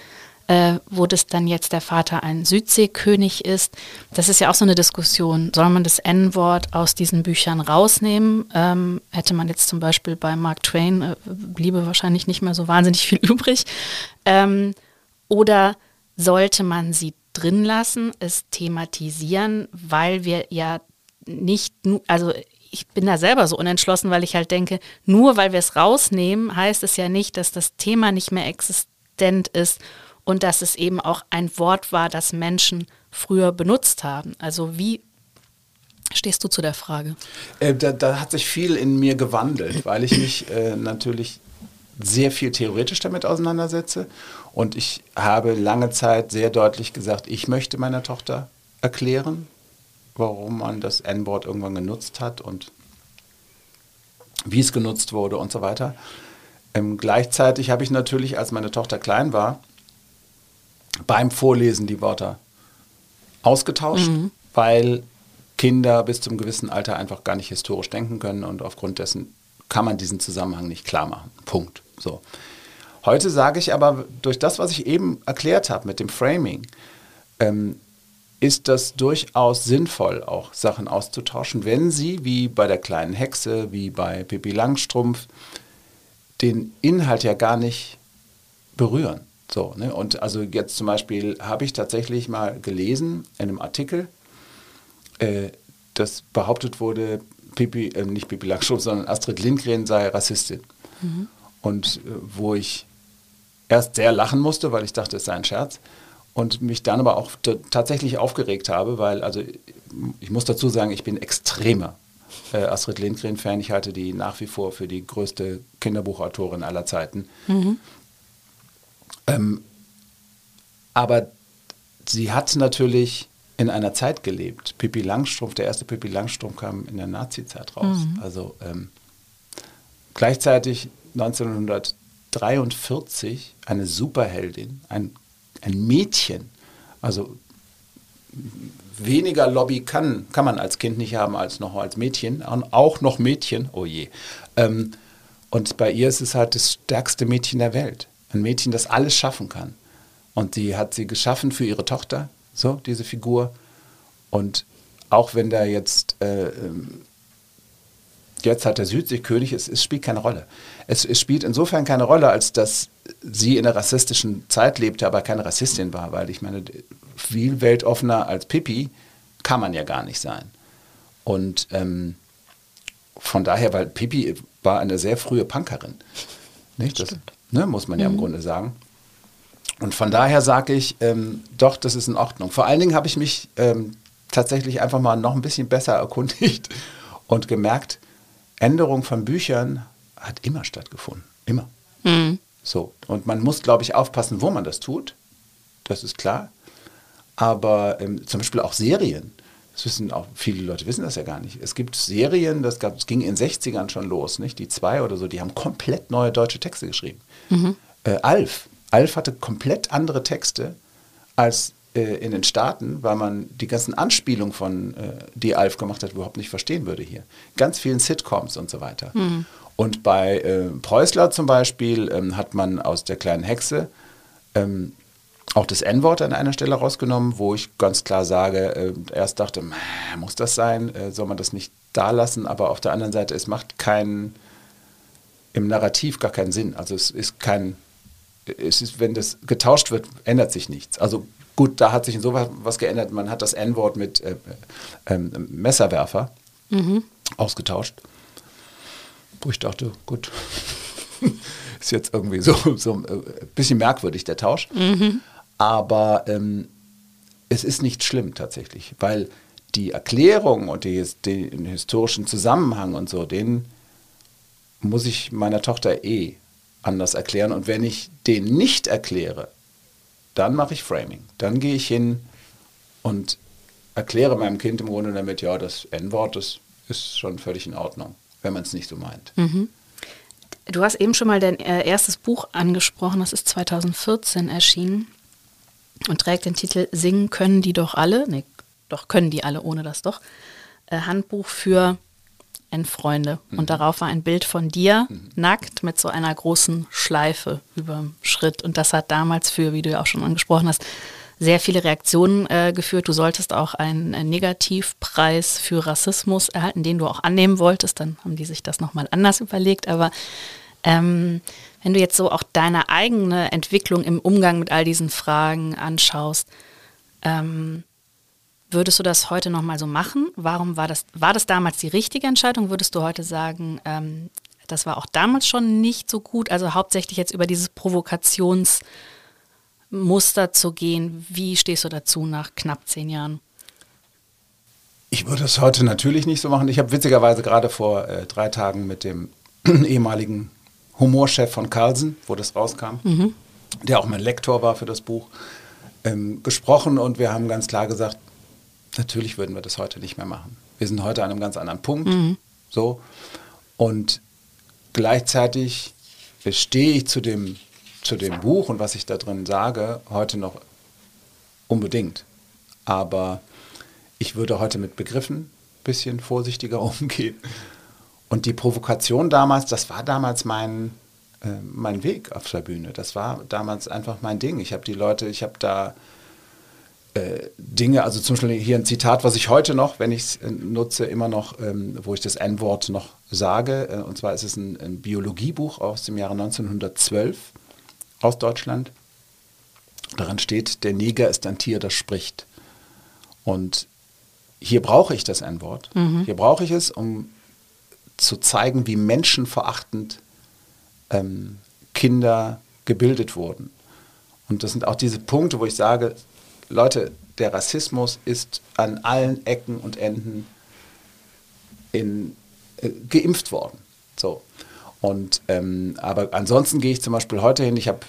äh, wo das dann jetzt der Vater ein Südseekönig ist. Das ist ja auch so eine Diskussion. Soll man das N-Wort aus diesen Büchern rausnehmen? Ähm, hätte man jetzt zum Beispiel bei Mark Twain, äh, bliebe wahrscheinlich nicht mehr so wahnsinnig viel übrig. Ähm, oder sollte man sie drin lassen, es thematisieren, weil wir ja nicht, also ich bin da selber so unentschlossen, weil ich halt denke, nur weil wir es rausnehmen, heißt es ja nicht, dass das Thema nicht mehr existent ist und dass es eben auch ein Wort war, das Menschen früher benutzt haben. Also wie stehst du zu der Frage? Äh, da, da, hat sich viel in mir gewandelt, weil ich mich äh, natürlich sehr viel theoretisch damit auseinandersetze. Und ich habe lange Zeit sehr deutlich gesagt, ich möchte meiner Tochter erklären, warum man das N-Board irgendwann genutzt hat und wie es genutzt wurde und so weiter. Ähm, gleichzeitig habe ich natürlich, als meine Tochter klein war, beim Vorlesen die Wörter ausgetauscht, mhm. weil Kinder bis zum gewissen Alter einfach gar nicht historisch denken können und aufgrund dessen kann man diesen Zusammenhang nicht klar machen. Punkt. So. Heute sage ich aber, durch das, was ich eben erklärt habe mit dem Framing, ähm, ist das durchaus sinnvoll, auch Sachen auszutauschen, wenn sie, wie bei der kleinen Hexe, wie bei Pippi Langstrumpf, den Inhalt ja gar nicht berühren. So, ne? Und also jetzt zum Beispiel habe ich tatsächlich mal gelesen in einem Artikel, äh, dass behauptet wurde, Pipi, äh, nicht Pippi Langstrumpf, sondern Astrid Lindgren sei Rassistin. Mhm. Und äh, wo ich erst sehr lachen musste, weil ich dachte, es sei ein Scherz. Und mich dann aber auch tatsächlich aufgeregt habe, weil, also ich muss dazu sagen, ich bin extremer äh, Astrid Lindgren-Fan. Ich halte die nach wie vor für die größte Kinderbuchautorin aller Zeiten. Mhm. Ähm, aber sie hat natürlich in einer Zeit gelebt. Pippi Langstrumpf, der erste Pippi Langstrumpf kam in der Nazi-Zeit raus. Mhm. Also ähm, gleichzeitig 1943 eine Superheldin, ein, ein Mädchen. Also weniger Lobby kann, kann man als Kind nicht haben als noch als Mädchen. Auch noch Mädchen, oh je. Ähm, und bei ihr ist es halt das stärkste Mädchen der Welt. Ein Mädchen, das alles schaffen kann. Und die hat sie geschaffen für ihre Tochter, so diese Figur. Und auch wenn da jetzt, äh, ähm, jetzt hat der Südseekönig, es, es spielt keine Rolle. Es, es, spielt insofern keine Rolle, als dass sie in einer rassistischen Zeit lebte, aber keine Rassistin war, weil ich meine, viel weltoffener als Pippi kann man ja gar nicht sein. Und ähm, von daher, weil Pippi war eine sehr frühe Punkerin. Nicht? Das, ne, muss man ja mhm. im Grunde sagen. Und von daher sage ich, ähm, doch, das ist in Ordnung. Vor allen Dingen habe ich mich ähm, tatsächlich einfach mal noch ein bisschen besser erkundigt und gemerkt, Änderung von Büchern hat immer stattgefunden. Immer. Mhm. So. Und man muss, glaube ich, aufpassen, wo man das tut. Das ist klar. Aber ähm, zum Beispiel auch Serien. Das wissen auch viele Leute wissen das ja gar nicht. Es gibt Serien, das, gab, das ging in den 60ern schon los, nicht? Die zwei oder so, die haben komplett neue deutsche Texte geschrieben. Mhm. Äh, Alf. Alf hatte komplett andere Texte als äh, in den Staaten, weil man die ganzen Anspielungen von, äh, die Alf gemacht hat, überhaupt nicht verstehen würde hier. Ganz vielen Sitcoms und so weiter. Mhm. Und bei äh, Preußler zum Beispiel ähm, hat man aus der kleinen Hexe ähm, auch das N-Wort an einer Stelle rausgenommen, wo ich ganz klar sage, äh, erst dachte, muss das sein, äh, soll man das nicht da lassen, aber auf der anderen Seite, es macht keinen, im Narrativ gar keinen Sinn. Also es ist kein es ist, wenn das getauscht wird, ändert sich nichts. Also gut, da hat sich insoweit was geändert. Man hat das N-Wort mit äh, äh, Messerwerfer mhm. ausgetauscht. Wo ich dachte, gut, ist jetzt irgendwie so, so ein äh, bisschen merkwürdig, der Tausch. Mhm. Aber ähm, es ist nicht schlimm tatsächlich, weil die Erklärung und die, den historischen Zusammenhang und so, den muss ich meiner Tochter eh anders erklären. Und wenn ich den nicht erkläre, dann mache ich Framing. Dann gehe ich hin und erkläre meinem Kind im Grunde damit, ja, das N-Wort, das ist schon völlig in Ordnung, wenn man es nicht so meint. Mhm. Du hast eben schon mal dein äh, erstes Buch angesprochen, das ist 2014 erschienen und trägt den Titel Singen können die doch alle, nee, doch können die alle ohne das doch, äh, Handbuch für Endfreunde. Mhm. Und darauf war ein Bild von dir, mhm. nackt, mit so einer großen Schleife über dem Schritt. Und das hat damals für, wie du ja auch schon angesprochen hast, sehr viele Reaktionen äh, geführt. Du solltest auch einen, Negativpreis für Rassismus erhalten, den du auch annehmen wolltest. Dann haben die sich das nochmal anders überlegt. Aber ähm, wenn du jetzt so auch deine eigene Entwicklung im Umgang mit all diesen Fragen anschaust, ähm, Würdest du das heute nochmal so machen? Warum war das, war das damals die richtige Entscheidung? Würdest du heute sagen, ähm, das war auch damals schon nicht so gut? Also hauptsächlich jetzt über dieses Provokationsmuster zu gehen. Wie stehst du dazu nach knapp zehn Jahren? Ich würde es heute natürlich nicht so machen. Ich habe witzigerweise gerade vor äh, drei Tagen mit dem ehemaligen Humorchef von Carlsen, wo das rauskam, mhm. der auch mein Lektor war für das Buch, ähm, gesprochen und wir haben ganz klar gesagt, Natürlich würden wir das heute nicht mehr machen. Wir sind heute an einem ganz anderen Punkt. Mhm. So. Und gleichzeitig stehe ich zu dem, zu dem Buch und was ich da drin sage, heute noch unbedingt. Aber ich würde heute mit Begriffen ein bisschen vorsichtiger umgehen. Und die Provokation damals, das war damals mein, äh, mein Weg auf der Bühne. Das war damals einfach mein Ding. Ich habe die Leute, ich habe da äh, Dinge, also zum Beispiel hier ein Zitat, was ich heute noch, wenn ich es äh, nutze, immer noch, ähm, wo ich das N-Wort noch sage, äh, und zwar ist es ein, ein, Biologiebuch aus dem Jahre 1912 aus Deutschland. Daran steht, der Neger ist ein Tier, das spricht. Und hier brauche ich das N-Wort. Mhm. Hier brauche ich es, um zu zeigen, wie menschenverachtend ähm, Kinder gebildet wurden. Und das sind auch diese Punkte, wo ich sage, Leute, der Rassismus ist an allen Ecken und Enden in, äh, geimpft worden. Und, ähm, aber ansonsten gehe ich zum Beispiel heute hin, ich habe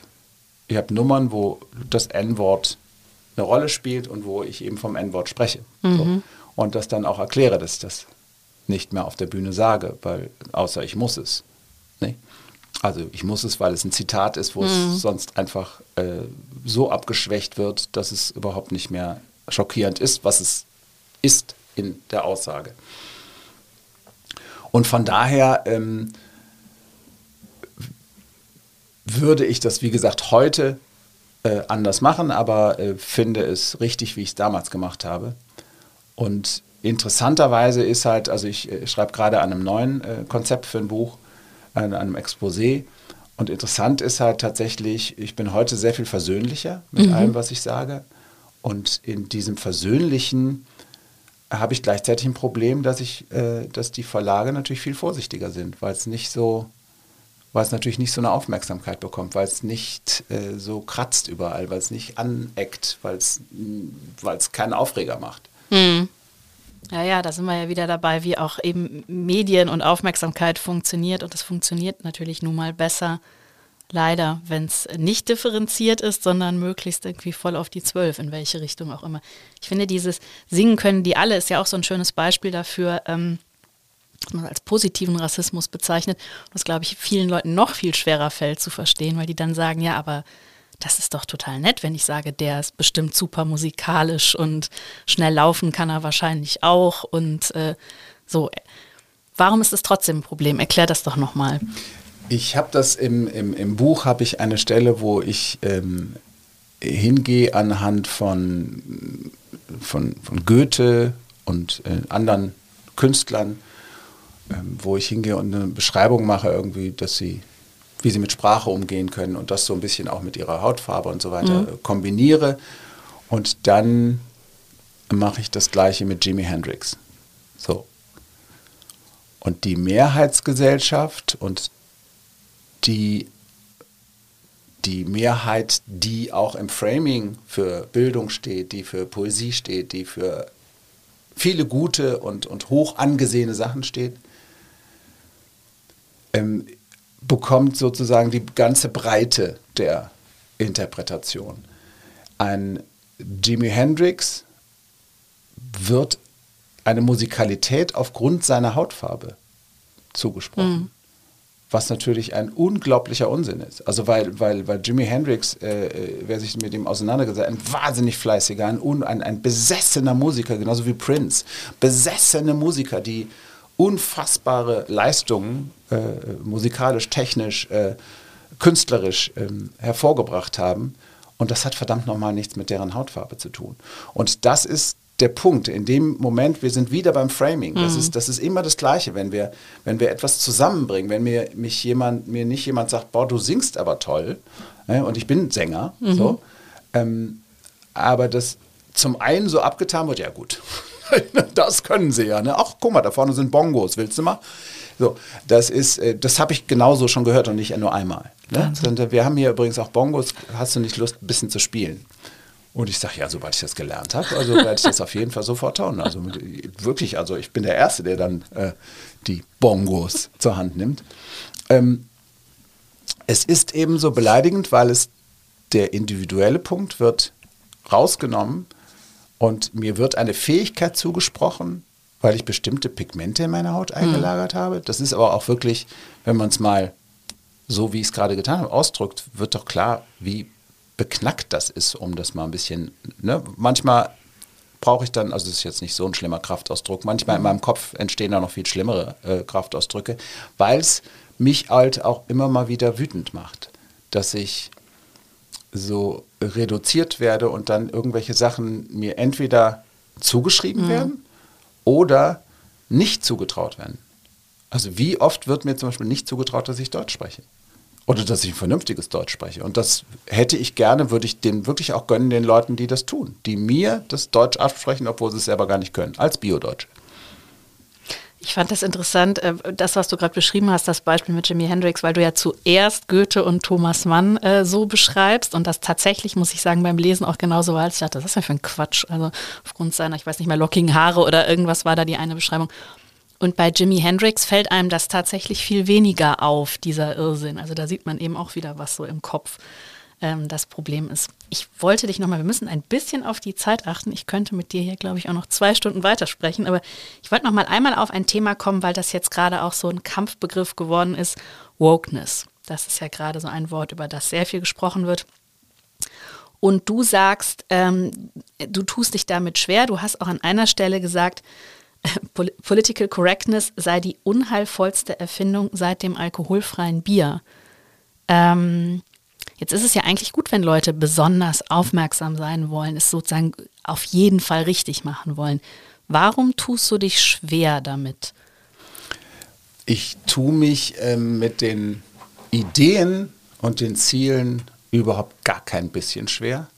ich hab Nummern, wo das N-Wort eine Rolle spielt und wo ich eben vom N-Wort spreche. Mhm. So. Und das dann auch erkläre, dass ich das nicht mehr auf der Bühne sage, weil außer ich muss es. Nee? Also ich muss es, weil es ein Zitat ist, wo mhm. es sonst einfach äh, so abgeschwächt wird, dass es überhaupt nicht mehr schockierend ist, was es ist in der Aussage. Und von daher ähm, würde ich das, wie gesagt, heute äh, anders machen, aber äh, finde es richtig, wie ich es damals gemacht habe. Und interessanterweise ist halt, also ich äh, schreibe gerade an einem neuen äh, Konzept für ein Buch, an einem Exposé. Und interessant ist halt tatsächlich, ich bin heute sehr viel versöhnlicher mit mhm. allem, was ich sage. Und in diesem Versöhnlichen habe ich gleichzeitig ein Problem, dass ich, äh, dass die Verlage natürlich viel vorsichtiger sind, weil es nicht so, weil es natürlich nicht so eine Aufmerksamkeit bekommt, weil es nicht äh, so kratzt überall, weil es nicht aneckt, weil es, es keinen Aufreger macht. Mhm. Ja, ja, da sind wir ja wieder dabei, wie auch eben Medien und Aufmerksamkeit funktioniert. Und das funktioniert natürlich nun mal besser, leider, wenn es nicht differenziert ist, sondern möglichst irgendwie voll auf die Zwölf, in welche Richtung auch immer. Ich finde, dieses Singen können die alle ist ja auch so ein schönes Beispiel dafür, ähm, was man als positiven Rassismus bezeichnet. Das, glaube ich, vielen Leuten noch viel schwerer fällt zu verstehen, weil die dann sagen, ja, aber das ist doch total nett, wenn ich sage, der ist bestimmt super musikalisch und schnell laufen kann er wahrscheinlich auch und äh, so. Warum ist es trotzdem ein Problem? Erklär das doch nochmal. Ich habe das im, im, im Buch, habe ich eine Stelle, wo ich ähm, hingehe anhand von, von, von Goethe und äh, anderen Künstlern, wo ich hingehe und eine Beschreibung mache irgendwie, dass sie wie sie mit Sprache umgehen können und das so ein bisschen auch mit ihrer Hautfarbe und so weiter mhm. kombiniere. Und dann mache ich das gleiche mit Jimi Hendrix. So. Und die Mehrheitsgesellschaft und die, die Mehrheit, die auch im Framing für Bildung steht, die für Poesie steht, die für viele gute und, und hoch angesehene Sachen steht, ähm, bekommt sozusagen die ganze Breite der Interpretation. Ein Jimi Hendrix wird eine Musikalität aufgrund seiner Hautfarbe zugesprochen. Mhm. Was natürlich ein unglaublicher Unsinn ist. Also weil, weil, weil Jimi Hendrix, äh, äh wer sich mit ihm auseinandergesetzt hat, ein wahnsinnig fleißiger, ein, ein, ein besessener Musiker, genauso wie Prince. Besessene Musiker, die unfassbare Leistungen äh, musikalisch, technisch, äh, künstlerisch ähm, hervorgebracht haben. Und das hat verdammt nochmal nichts mit deren Hautfarbe zu tun. Und das ist der Punkt. In dem Moment, wir sind wieder beim Framing. Das, mhm. ist, das ist immer das Gleiche, wenn wir, wenn wir etwas zusammenbringen. Wenn mir, mich jemand, mir nicht jemand sagt, boah, du singst aber toll. Äh, und ich bin Sänger. Mhm. So, ähm, aber das zum einen so abgetan wird, ja gut, das können sie ja. Ne? Ach, guck mal, da vorne sind Bongos, willst du mal? So, das ist, äh, das habe ich genauso schon gehört und nicht nur einmal. Ne? Äh, wir haben hier übrigens auch Bongos. Hast du nicht Lust, ein bisschen zu spielen? Und ich sage, ja, sobald ich das gelernt habe, also werde ich das auf jeden Fall sofort tun. Also wirklich, also ich bin der Erste, der dann äh, die Bongos zur Hand nimmt. Ähm, es ist eben so beleidigend, weil es der individuelle Punkt wird rausgenommen und mir wird eine Fähigkeit zugesprochen, weil ich bestimmte Pigmente in meiner Haut eingelagert mhm. habe. Das ist aber auch wirklich, wenn man es mal so, wie ich es gerade getan habe, ausdrückt, wird doch klar, wie beknackt das ist, um das mal ein bisschen, ne? manchmal brauche ich dann, also es ist jetzt nicht so ein schlimmer Kraftausdruck, manchmal in mhm. meinem Kopf entstehen da noch viel schlimmere äh, Kraftausdrücke, weil es mich halt auch immer mal wieder wütend macht, dass ich so reduziert werde und dann irgendwelche Sachen mir entweder zugeschrieben mhm. werden oder nicht zugetraut werden. Also wie oft wird mir zum Beispiel nicht zugetraut, dass ich Deutsch spreche? Oder dass ich ein vernünftiges Deutsch spreche. Und das hätte ich gerne, würde ich den wirklich auch gönnen, den Leuten, die das tun, die mir das Deutsch absprechen, obwohl sie es selber gar nicht können, als Bio-Deutsche. Ich fand das interessant, äh, das, was du gerade beschrieben hast, das Beispiel mit Jimi Hendrix, weil du ja zuerst Goethe und Thomas Mann äh, so beschreibst und das tatsächlich, muss ich sagen, beim Lesen auch genauso war, als ich dachte, das ist ja für ein Quatsch. Also aufgrund seiner, ich weiß nicht mehr, lockigen Haare oder irgendwas war da die eine Beschreibung. Und bei Jimi Hendrix fällt einem das tatsächlich viel weniger auf, dieser Irrsinn. Also da sieht man eben auch wieder, was so im Kopf ähm, das Problem ist. Ich wollte dich nochmal, wir müssen ein bisschen auf die Zeit achten. Ich könnte mit dir hier, glaube ich, auch noch zwei Stunden weitersprechen, aber ich wollte nochmal einmal auf ein Thema kommen, weil das jetzt gerade auch so ein Kampfbegriff geworden ist, Wokeness. Das ist ja gerade so ein Wort, über das sehr viel gesprochen wird. Und du sagst, ähm, du tust dich damit schwer. Du hast auch an einer Stelle gesagt, Political Correctness sei die unheilvollste Erfindung seit dem alkoholfreien Bier. Ähm, jetzt ist es ja eigentlich gut, wenn Leute besonders aufmerksam sein wollen, es sozusagen auf jeden Fall richtig machen wollen. Warum tust du dich schwer damit? Ich tue mich ähm, mit den Ideen und den Zielen überhaupt gar kein bisschen schwer.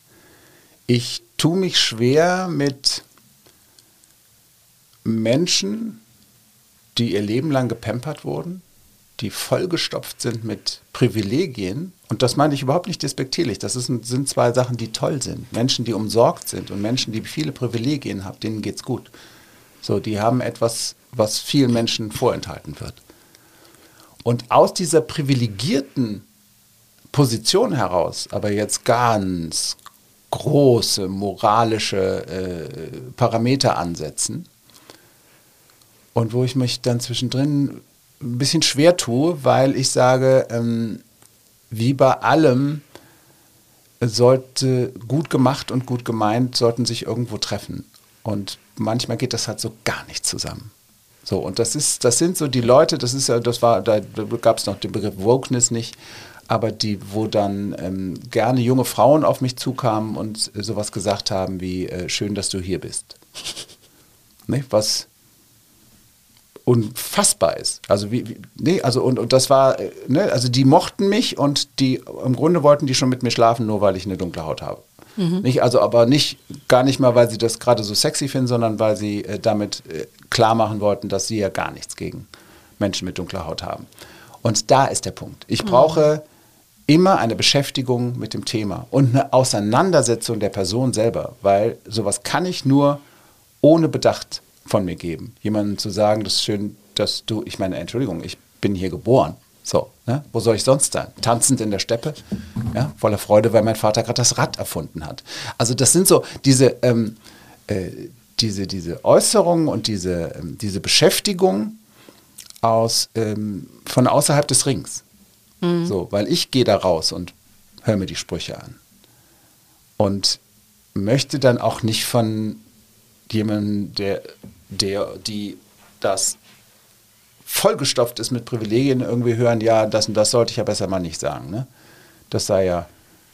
Ich tue mich schwer mit Menschen, die ihr Leben lang gepampert wurden, die vollgestopft sind mit Privilegien, und das meine ich überhaupt nicht despektierlich, das ist, sind zwei Sachen, die toll sind. Menschen, die umsorgt sind und Menschen, die viele Privilegien haben, denen geht es gut. So, die haben etwas, was vielen Menschen vorenthalten wird. Und aus dieser privilegierten Position heraus, aber jetzt ganz große moralische äh, Parameter ansetzen, und wo ich mich dann zwischendrin ein bisschen schwer tue, weil ich sage, ähm, wie bei allem sollte gut gemacht und gut gemeint sollten sich irgendwo treffen. Und manchmal geht das halt so gar nicht zusammen. So, und das ist, das sind so die Leute, das ist ja, das war, da gab es noch den Begriff Wokeness nicht, aber die, wo dann ähm, gerne junge Frauen auf mich zukamen und äh, sowas gesagt haben wie, äh, schön, dass du hier bist. ne? Was unfassbar ist. Also wie, wie nee, also und, und das war, äh, ne, also die mochten mich und die im Grunde wollten die schon mit mir schlafen, nur weil ich eine dunkle Haut habe. Mhm. Nicht, also aber nicht, gar nicht mal, weil sie das gerade so sexy finden, sondern weil sie äh, damit äh, klar machen wollten, dass sie ja gar nichts gegen Menschen mit dunkler Haut haben. Und da ist der Punkt. Ich mhm. brauche immer eine Beschäftigung mit dem Thema und eine Auseinandersetzung der Person selber, weil sowas kann ich nur ohne Bedacht von mir geben. Jemandem zu sagen, das ist schön, dass du, ich meine, Entschuldigung, ich bin hier geboren. So, ne? wo soll ich sonst sein? Tanzend in der Steppe, ja? voller Freude, weil mein Vater gerade das Rad erfunden hat. Also das sind so diese, ähm, äh, diese, diese Äußerungen und diese, ähm, diese Beschäftigung aus, ähm, von außerhalb des Rings. Mhm. So, weil ich gehe da raus und höre mir die Sprüche an. Und möchte dann auch nicht von jemandem, der, der, die das vollgestopft ist mit Privilegien, irgendwie hören, ja, das und das sollte ich ja besser mal nicht sagen. Ne? Das sei ja,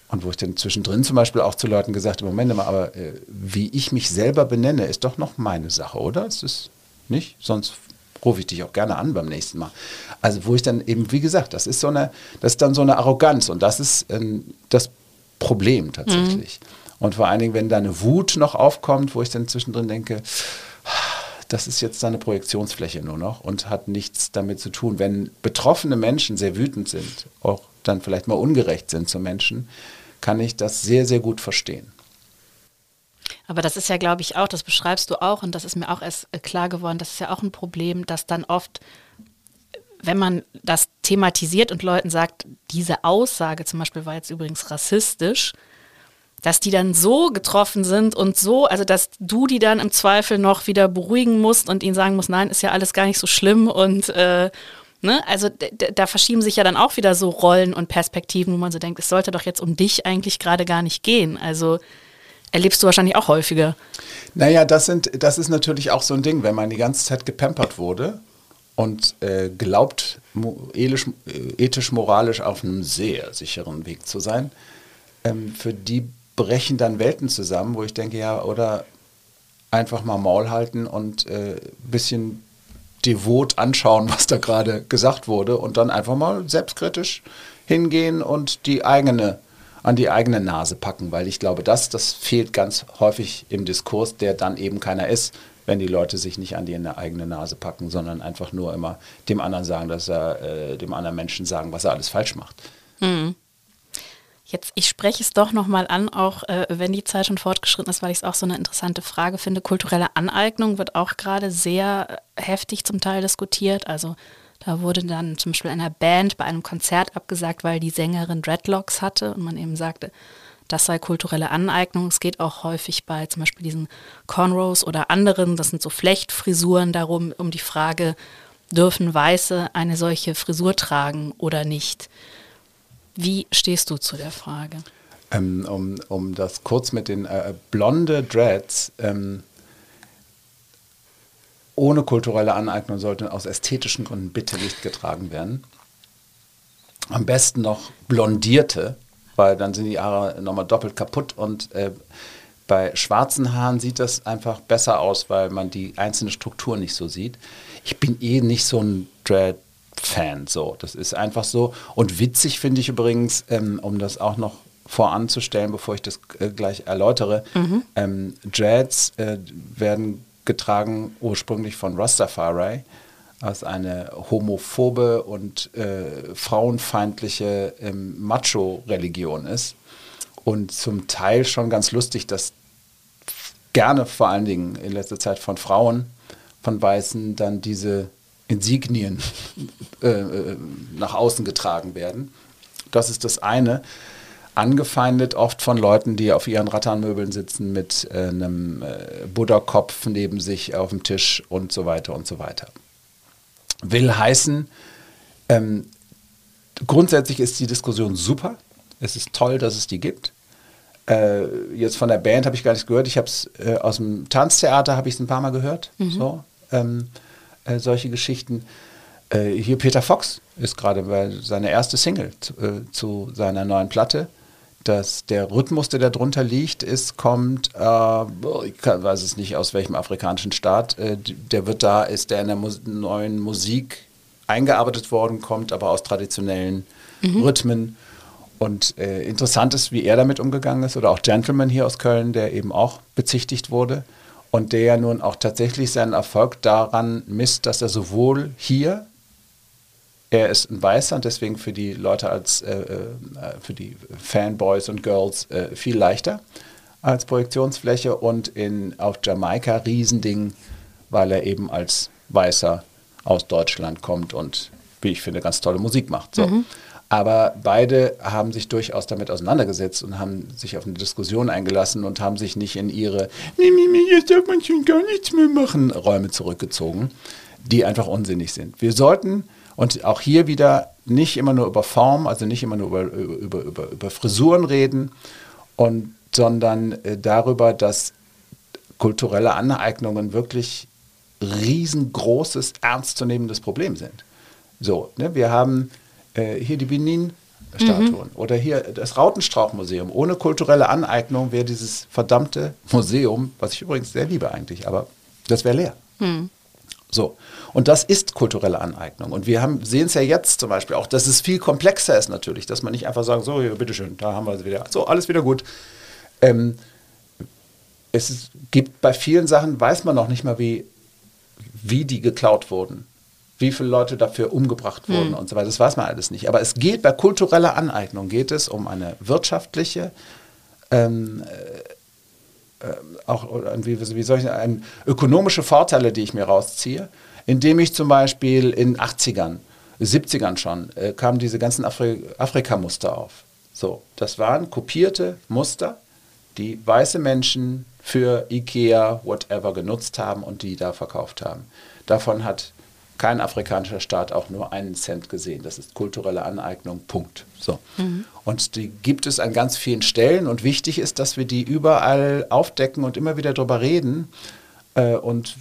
und wo ich dann zwischendrin zum Beispiel auch zu Leuten gesagt habe, Moment mal, aber äh, wie ich mich selber benenne, ist doch noch meine Sache, oder? Ist es nicht? Sonst rufe ich dich auch gerne an beim nächsten Mal. Also wo ich dann eben, wie gesagt, das ist so eine, das ist dann so eine Arroganz und das ist ähm, das Problem tatsächlich. Mhm. Und vor allen Dingen, wenn da eine Wut noch aufkommt, wo ich dann zwischendrin denke, das ist jetzt eine Projektionsfläche nur noch und hat nichts damit zu tun. Wenn betroffene Menschen sehr wütend sind, auch dann vielleicht mal ungerecht sind zu Menschen, kann ich das sehr, sehr gut verstehen. Aber das ist ja, glaube ich, auch, das beschreibst du auch und das ist mir auch erst äh, klar geworden, das ist ja auch ein Problem, dass dann oft, wenn man das thematisiert und Leuten sagt, diese Aussage zum Beispiel war jetzt übrigens rassistisch, dass die dann so getroffen sind und so, also dass du die dann im Zweifel noch wieder beruhigen musst und ihnen sagen musst, nein, ist ja alles gar nicht so schlimm und äh, ne, also da verschieben sich ja dann auch wieder so Rollen und Perspektiven, wo man so denkt, es sollte doch jetzt um dich eigentlich gerade gar nicht gehen. Also erlebst du wahrscheinlich auch häufiger. Naja, das, sind, das ist natürlich auch so ein Ding, wenn man die ganze Zeit gepampert wurde und äh, glaubt, äh, ethisch, moralisch auf einem sehr sicheren Weg zu sein, ähm, für die brechen dann Welten zusammen, wo ich denke, ja, oder einfach mal Maul halten und ein äh, bisschen devot anschauen, was da gerade gesagt wurde und dann einfach mal selbstkritisch hingehen und die eigene an die eigene Nase packen, weil ich glaube, das, das fehlt ganz häufig im Diskurs, der dann eben keiner ist, wenn die Leute sich nicht an die eigene Nase packen, sondern einfach nur immer dem anderen sagen, dass er äh, dem anderen Menschen sagen, was er alles falsch macht. Mhm. Jetzt, ich spreche es doch nochmal an, auch äh, wenn die Zeit schon fortgeschritten ist, weil ich es auch so eine interessante Frage finde. Kulturelle Aneignung wird auch gerade sehr heftig zum Teil diskutiert. Also da wurde dann zum Beispiel einer Band bei einem Konzert abgesagt, weil die Sängerin Dreadlocks hatte und man eben sagte, das sei kulturelle Aneignung. Es geht auch häufig bei zum Beispiel diesen Cornrows oder anderen, das sind so Flechtfrisuren, darum, um die Frage, dürfen Weiße eine solche Frisur tragen oder nicht? Wie stehst du zu der Frage? Ähm, um, um das kurz mit den äh, blonde Dreads, ähm, ohne kulturelle Aneignung sollte aus ästhetischen Gründen bitte nicht getragen werden. Am besten noch blondierte, weil dann sind die Haare nochmal doppelt kaputt und äh, bei schwarzen Haaren sieht das einfach besser aus, weil man die einzelne Struktur nicht so sieht. Ich bin eh nicht so ein Dread-Fan, so. Das ist einfach so. Und witzig finde ich übrigens, ähm, um das auch noch voranzustellen, bevor ich das äh, gleich erläutere, mhm. ähm, Dreads äh, werden getragen ursprünglich von Rastafari, was eine homophobe und äh, frauenfeindliche ähm, Macho-Religion ist. Und zum Teil schon ganz lustig, dass gerne vor allen Dingen in letzter Zeit von Frauen, von Weißen, dann diese Insignien äh, äh, nach außen getragen werden. Das ist das eine angefeindet, oft von Leuten, die auf ihren Rattanmöbeln sitzen mit äh, einem äh, Buddha-Kopf neben sich auf dem Tisch und so weiter und so weiter. Will heißen, ähm, grundsätzlich ist die Diskussion super. Es ist toll, dass es die gibt. Äh, jetzt von der Band habe ich gar nichts gehört. Ich habe es äh, aus dem Tanztheater habe ich es ein paar Mal gehört. Mhm. So, ähm, äh, solche Geschichten. Äh, hier Peter Fox ist gerade bei seiner erste Single zu, zu seiner neuen Platte dass der Rhythmus, der darunter liegt, ist, kommt, äh, ich kann, weiß es nicht aus welchem afrikanischen Staat, äh, der wird da, ist der in der Mus neuen Musik eingearbeitet worden, kommt aber aus traditionellen mhm. Rhythmen. Und äh, interessant ist, wie er damit umgegangen ist, oder auch Gentleman hier aus Köln, der eben auch bezichtigt wurde und der ja nun auch tatsächlich seinen Erfolg daran misst, dass er sowohl hier er ist ein Weißer und deswegen für die Leute als, äh, äh, für die Fanboys und Girls äh, viel leichter als Projektionsfläche und in, auf Jamaika Riesending, weil er eben als Weißer aus Deutschland kommt und, wie ich finde, ganz tolle Musik macht. So. Mhm. Aber beide haben sich durchaus damit auseinandergesetzt und haben sich auf eine Diskussion eingelassen und haben sich nicht in ihre jetzt darf man schon gar nichts mehr machen Räume zurückgezogen, die einfach unsinnig sind. Wir sollten und auch hier wieder nicht immer nur über Form, also nicht immer nur über, über, über, über Frisuren reden, und, sondern äh, darüber, dass kulturelle Aneignungen wirklich riesengroßes, ernstzunehmendes Problem sind. So, ne, wir haben äh, hier die Benin-Statuen mhm. oder hier das Rautenstrauch-Museum. Ohne kulturelle Aneignung wäre dieses verdammte Museum, was ich übrigens sehr liebe eigentlich, aber das wäre leer. Mhm. So. Und das ist kulturelle Aneignung. Und wir sehen es ja jetzt zum Beispiel auch, dass es viel komplexer ist natürlich, dass man nicht einfach sagt, so, hier, bitteschön, da haben wir es wieder. So, alles wieder gut. Ähm, es gibt bei vielen Sachen, weiß man noch nicht mal, wie, wie die geklaut wurden. Wie viele Leute dafür umgebracht wurden hm. und so weiter. Das weiß man alles nicht. Aber es geht bei kultureller Aneignung, geht es um eine wirtschaftliche, ähm, äh, auch wie, wie soll ich sagen, ökonomische Vorteile, die ich mir rausziehe, indem ich zum Beispiel in 80ern, 70ern schon, äh, kamen diese ganzen Afri Afrika-Muster auf. So, das waren kopierte Muster, die weiße Menschen für Ikea, whatever genutzt haben und die da verkauft haben. Davon hat kein afrikanischer Staat auch nur einen Cent gesehen. Das ist kulturelle Aneignung, Punkt. So. Mhm. Und die gibt es an ganz vielen Stellen und wichtig ist, dass wir die überall aufdecken und immer wieder darüber reden. Äh, und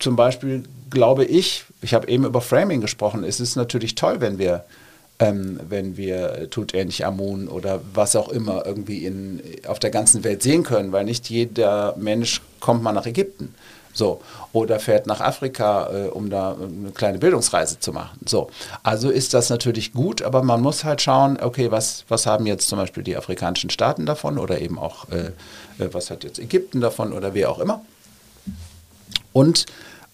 zum Beispiel glaube ich, ich habe eben über Framing gesprochen, es ist natürlich toll, wenn wir ähm, wenn wir Tutanch Amun oder was auch immer irgendwie in, auf der ganzen Welt sehen können, weil nicht jeder Mensch kommt mal nach Ägypten. So, oder fährt nach Afrika, äh, um da eine kleine Bildungsreise zu machen. So, also ist das natürlich gut, aber man muss halt schauen, okay, was, was haben jetzt zum Beispiel die afrikanischen Staaten davon oder eben auch, äh, äh was hat jetzt Ägypten davon oder wer auch immer. Und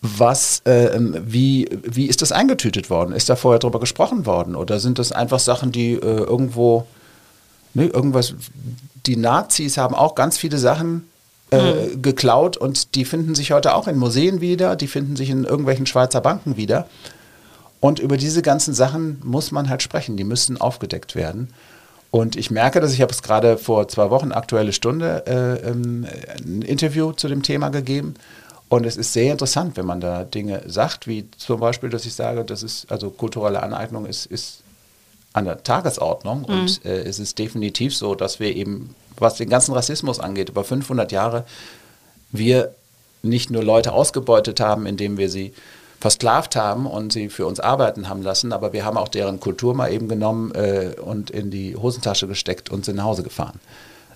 was, äh, wie, wie ist das eingetütet worden? Ist da vorher drüber gesprochen worden? Oder sind das einfach Sachen, die äh, irgendwo, ne, irgendwas, die Nazis haben auch ganz viele Sachen äh, mhm. geklaut und die finden sich heute auch in Museen wieder, die finden sich in irgendwelchen Schweizer Banken wieder. Und über diese ganzen Sachen muss man halt sprechen, die müssen aufgedeckt werden. Und ich merke, dass ich habe es gerade vor zwei Wochen, aktuelle Stunde, äh, ähm, ein Interview zu dem Thema gegeben. Und es ist sehr interessant, wenn man da Dinge sagt, wie zum Beispiel, dass ich sage, das ist, also kulturelle Aneignung ist, ist an der Tagesordnung. Mhm. Und äh, es ist definitiv so, dass wir eben was den ganzen Rassismus angeht, über 500 Jahre, wir nicht nur Leute ausgebeutet haben, indem wir sie versklavt haben und sie für uns arbeiten haben lassen, aber wir haben auch deren Kultur mal eben genommen äh, und in die Hosentasche gesteckt und sind nach Hause gefahren.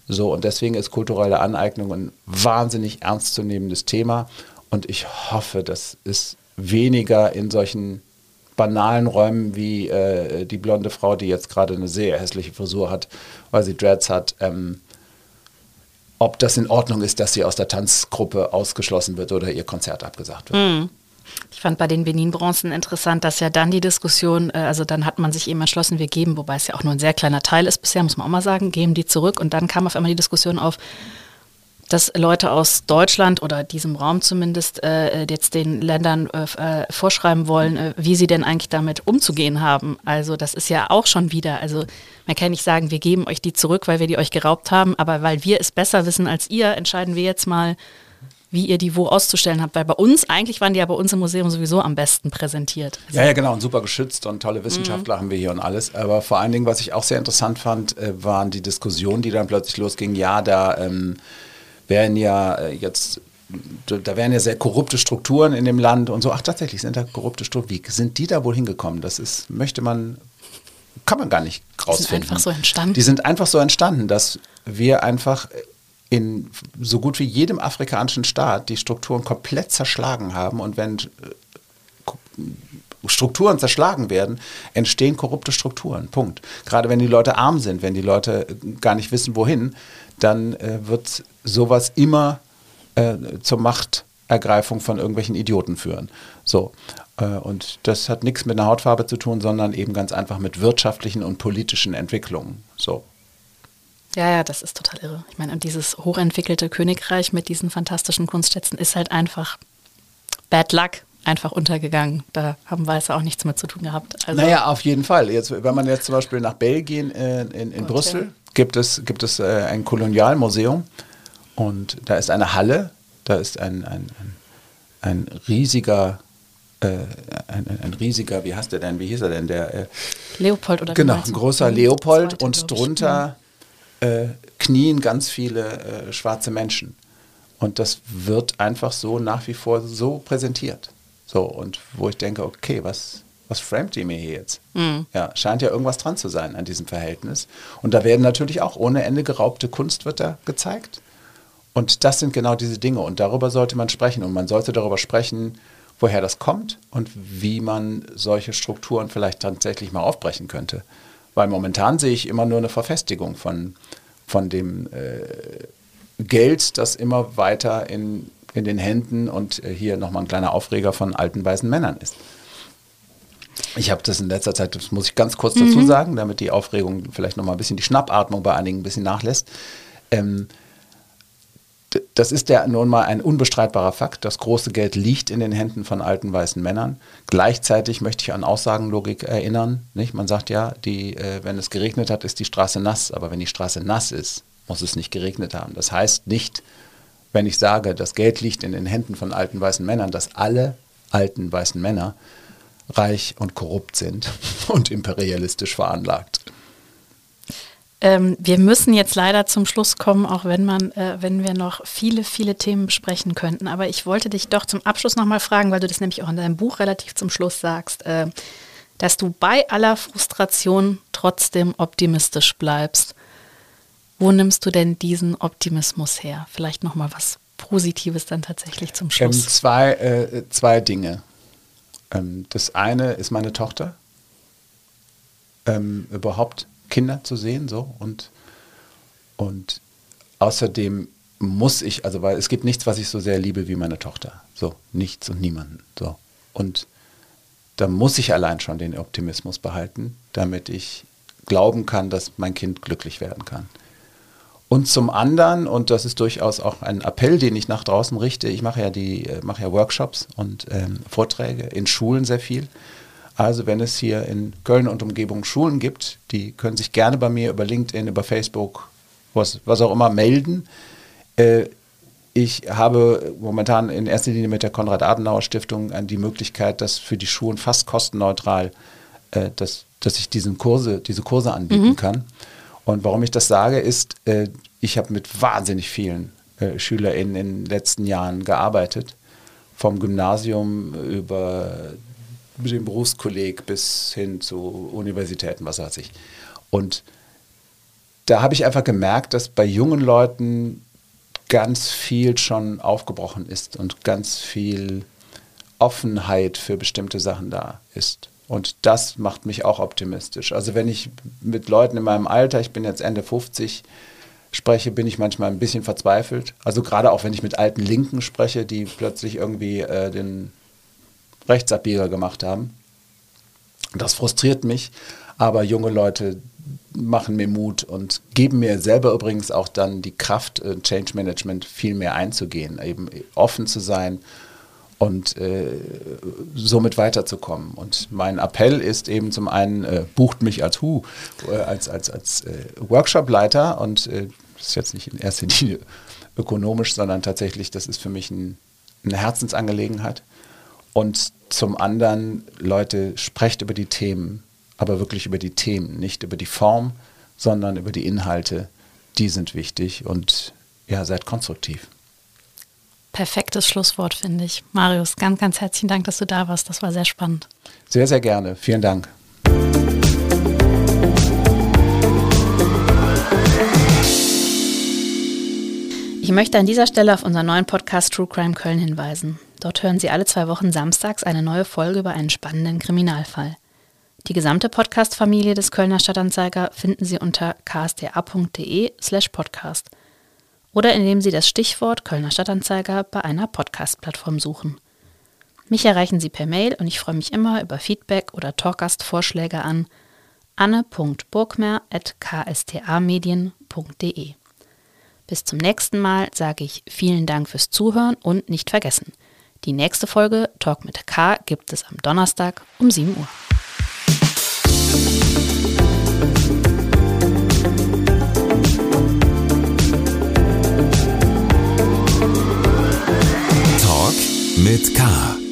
So, und deswegen ist kulturelle Aneignung ein wahnsinnig ernstzunehmendes Thema und ich hoffe, dass es weniger in solchen banalen Räumen wie äh, die blonde Frau, die jetzt gerade eine sehr hässliche Frisur hat, weil sie Dreads hat, ähm, ob das in Ordnung ist, dass sie aus der Tanzgruppe ausgeschlossen wird oder ihr Konzert abgesagt wird. Mhm. Ich fand bei den Benin-Bronzen interessant, dass ja dann die Diskussion, äh, also dann hat man sich eben entschlossen, wir geben, wobei es ja auch nur ein sehr kleiner Teil ist bisher, muss man auch mal sagen, geben die zurück. Und dann kam auf einmal die Diskussion auf, dass Leute aus Deutschland oder diesem Raum zumindest äh, jetzt den Ländern äh, äh, vorschreiben wollen, äh, wie sie denn eigentlich damit umzugehen haben. Also das ist ja auch schon wieder, also man kann nicht sagen, wir geben euch die zurück, weil wir die euch geraubt haben, aber weil wir es besser wissen als ihr, entscheiden wir jetzt mal, wie ihr die wo auszustellen habt. Weil bei uns, eigentlich waren die ja bei uns im Museum sowieso am besten präsentiert. Also ja, ja, genau, und super geschützt und tolle Wissenschaftler mhm. haben wir hier und alles. Aber vor allen Dingen, was ich auch sehr interessant fand, äh, waren die Diskussionen, die dann plötzlich losgingen. Ja, da ähm, werden ja äh, jetzt da wären ja sehr korrupte Strukturen in dem Land und so. Ach, tatsächlich sind da korrupte Strukturen. Wie sind die da wohl hingekommen? Das ist, möchte man kann man gar nicht rausfinden. Die sind einfach so entstanden. Die sind einfach so entstanden, dass wir einfach in so gut wie jedem afrikanischen Staat die Strukturen komplett zerschlagen haben und wenn äh, Strukturen zerschlagen werden, entstehen korrupte Strukturen. Punkt. Gerade wenn die Leute arm sind, wenn die Leute gar nicht wissen, wohin, dann äh, wird sowas immer äh, zur Machtergreifung von irgendwelchen Idioten führen. So. Äh, und das hat nichts mit einer Hautfarbe zu tun, sondern eben ganz einfach mit wirtschaftlichen und politischen Entwicklungen. So. Ja, ja, das ist total irre. Ich meine, und dieses hochentwickelte Königreich mit diesen fantastischen Kunstschätzen ist halt einfach Bad Luck, einfach untergegangen. Da haben Weiße auch nichts mit zu tun gehabt. Also naja, auf jeden Fall. Jetzt, wenn man jetzt zum Beispiel nach Belgien äh, in, in Brüssel, gibt es, gibt es äh, ein Kolonialmuseum und da ist eine Halle, da ist ein, ein, ein, ein riesiger äh, ein, ein, riesiger, wie heißt der denn, wie hieß er denn, der äh, Leopold oder Genau, ein großer Leopold und drunter äh, knien ganz viele äh, schwarze Menschen. Und das wird einfach so nach wie vor so präsentiert. So, und wo ich denke, okay, was, was framet ihr mir hier jetzt? Mhm. Ja, scheint ja irgendwas dran zu sein an diesem Verhältnis. Und da werden natürlich auch ohne Ende geraubte Kunst wird da gezeigt. Und das sind genau diese Dinge. Und darüber sollte man sprechen. Und man sollte darüber sprechen, woher das kommt und wie man solche Strukturen vielleicht tatsächlich mal aufbrechen könnte. Weil momentan sehe ich immer nur eine Verfestigung von, von dem äh, Geld, das immer weiter in, in den Händen und äh, hier nochmal ein kleiner Aufreger von alten weißen Männern ist. Ich habe das in letzter Zeit, das muss ich ganz kurz mhm. dazu sagen, damit die Aufregung vielleicht nochmal ein bisschen die Schnappatmung bei einigen ein bisschen nachlässt. Ähm, das ist ja nun mal ein unbestreitbarer Fakt. Das große Geld liegt in den Händen von alten weißen Männern. Gleichzeitig möchte ich an Aussagenlogik erinnern. Nicht? Man sagt ja, die, äh, wenn es geregnet hat, ist die Straße nass. Aber wenn die Straße nass ist, muss es nicht geregnet haben. Das heißt nicht, wenn ich sage, das Geld liegt in den Händen von alten weißen Männern, dass alle alten weißen Männer reich und korrupt sind und imperialistisch veranlagt. Ähm, wir müssen jetzt leider zum Schluss kommen, auch wenn man, äh, wenn wir noch viele, viele Themen besprechen könnten. Aber ich wollte dich doch zum Abschluss nochmal fragen, weil du das nämlich auch in deinem Buch relativ zum Schluss sagst, äh, dass du bei aller Frustration trotzdem optimistisch bleibst. Wo nimmst du denn diesen Optimismus her? Vielleicht nochmal was Positives dann tatsächlich zum ähm, Schluss. Ähm, zwei, äh, zwei Dinge. Ähm, das eine ist meine Tochter. Ähm, überhaupt Kinder zu sehen, so und, und außerdem muss ich, also weil es gibt nichts, was ich so sehr liebe wie meine Tochter. So, nichts und niemanden. So. Und da muss ich allein schon den Optimismus behalten, damit ich glauben kann, dass mein Kind glücklich werden kann. Und zum anderen, und das ist durchaus auch ein Appell, den ich nach draußen richte, ich mache ja die, äh, mache ja Workshops und ähm, Vorträge in Schulen sehr viel. Also wenn es hier in Köln und Umgebung Schulen gibt, die können sich gerne bei mir über LinkedIn, über Facebook, was, was auch immer melden. Äh, ich habe momentan in erster Linie mit der Konrad-Adenauer-Stiftung die Möglichkeit, dass für die Schulen fast kostenneutral, äh, dass, dass ich diesen Kurse, diese Kurse anbieten mhm. kann. Und warum ich das sage, ist, äh, ich habe mit wahnsinnig vielen äh, SchülerInnen in den letzten Jahren gearbeitet. Vom Gymnasium über dem Berufskolleg bis hin zu Universitäten, was weiß ich. Und da habe ich einfach gemerkt, dass bei jungen Leuten ganz viel schon aufgebrochen ist und ganz viel Offenheit für bestimmte Sachen da ist. Und das macht mich auch optimistisch. Also wenn ich mit Leuten in meinem Alter, ich bin jetzt Ende 50, spreche, bin ich manchmal ein bisschen verzweifelt. Also gerade auch wenn ich mit alten Linken spreche, die plötzlich irgendwie äh, den Rechtsabbieger gemacht haben. Das frustriert mich, aber junge Leute machen mir Mut und geben mir selber übrigens auch dann die Kraft, äh, Change Management viel mehr einzugehen, eben offen zu sein und äh, somit weiterzukommen. Und mein Appell ist eben zum einen, äh, bucht mich als Hu, äh, als, als, als äh, Workshopleiter und äh, das ist jetzt nicht in erster Linie ökonomisch, sondern tatsächlich, das ist für mich ein, eine Herzensangelegenheit. Und zum anderen, Leute, sprecht über die Themen, aber wirklich über die Themen, nicht über die Form, sondern über die Inhalte. Die sind wichtig und ja, seid konstruktiv perfektes Schlusswort, finde ich. Marius, ganz, ganz herzlichen Dank, dass du da warst. Das war sehr spannend. Sehr, sehr gerne. Vielen Dank. Ich möchte an dieser Stelle auf unseren neuen Podcast True Crime Köln hinweisen. Dort hören Sie alle zwei Wochen samstags eine neue Folge über einen spannenden Kriminalfall. Die gesamte Podcast-Familie des Kölner Stadtanzeiger finden Sie unter ksta.de slash podcast oder indem Sie das Stichwort Kölner Stadtanzeiger bei einer Podcast-Plattform suchen. Mich erreichen Sie per Mail und ich freue mich immer über Feedback oder Talkgast-Vorschläge an anne.burgmer.ksta-medien.de. Bis zum nächsten Mal sage ich vielen Dank fürs Zuhören und nicht vergessen, die nächste Folge Talk mit K gibt es am Donnerstag um 7 Uhr. mit K.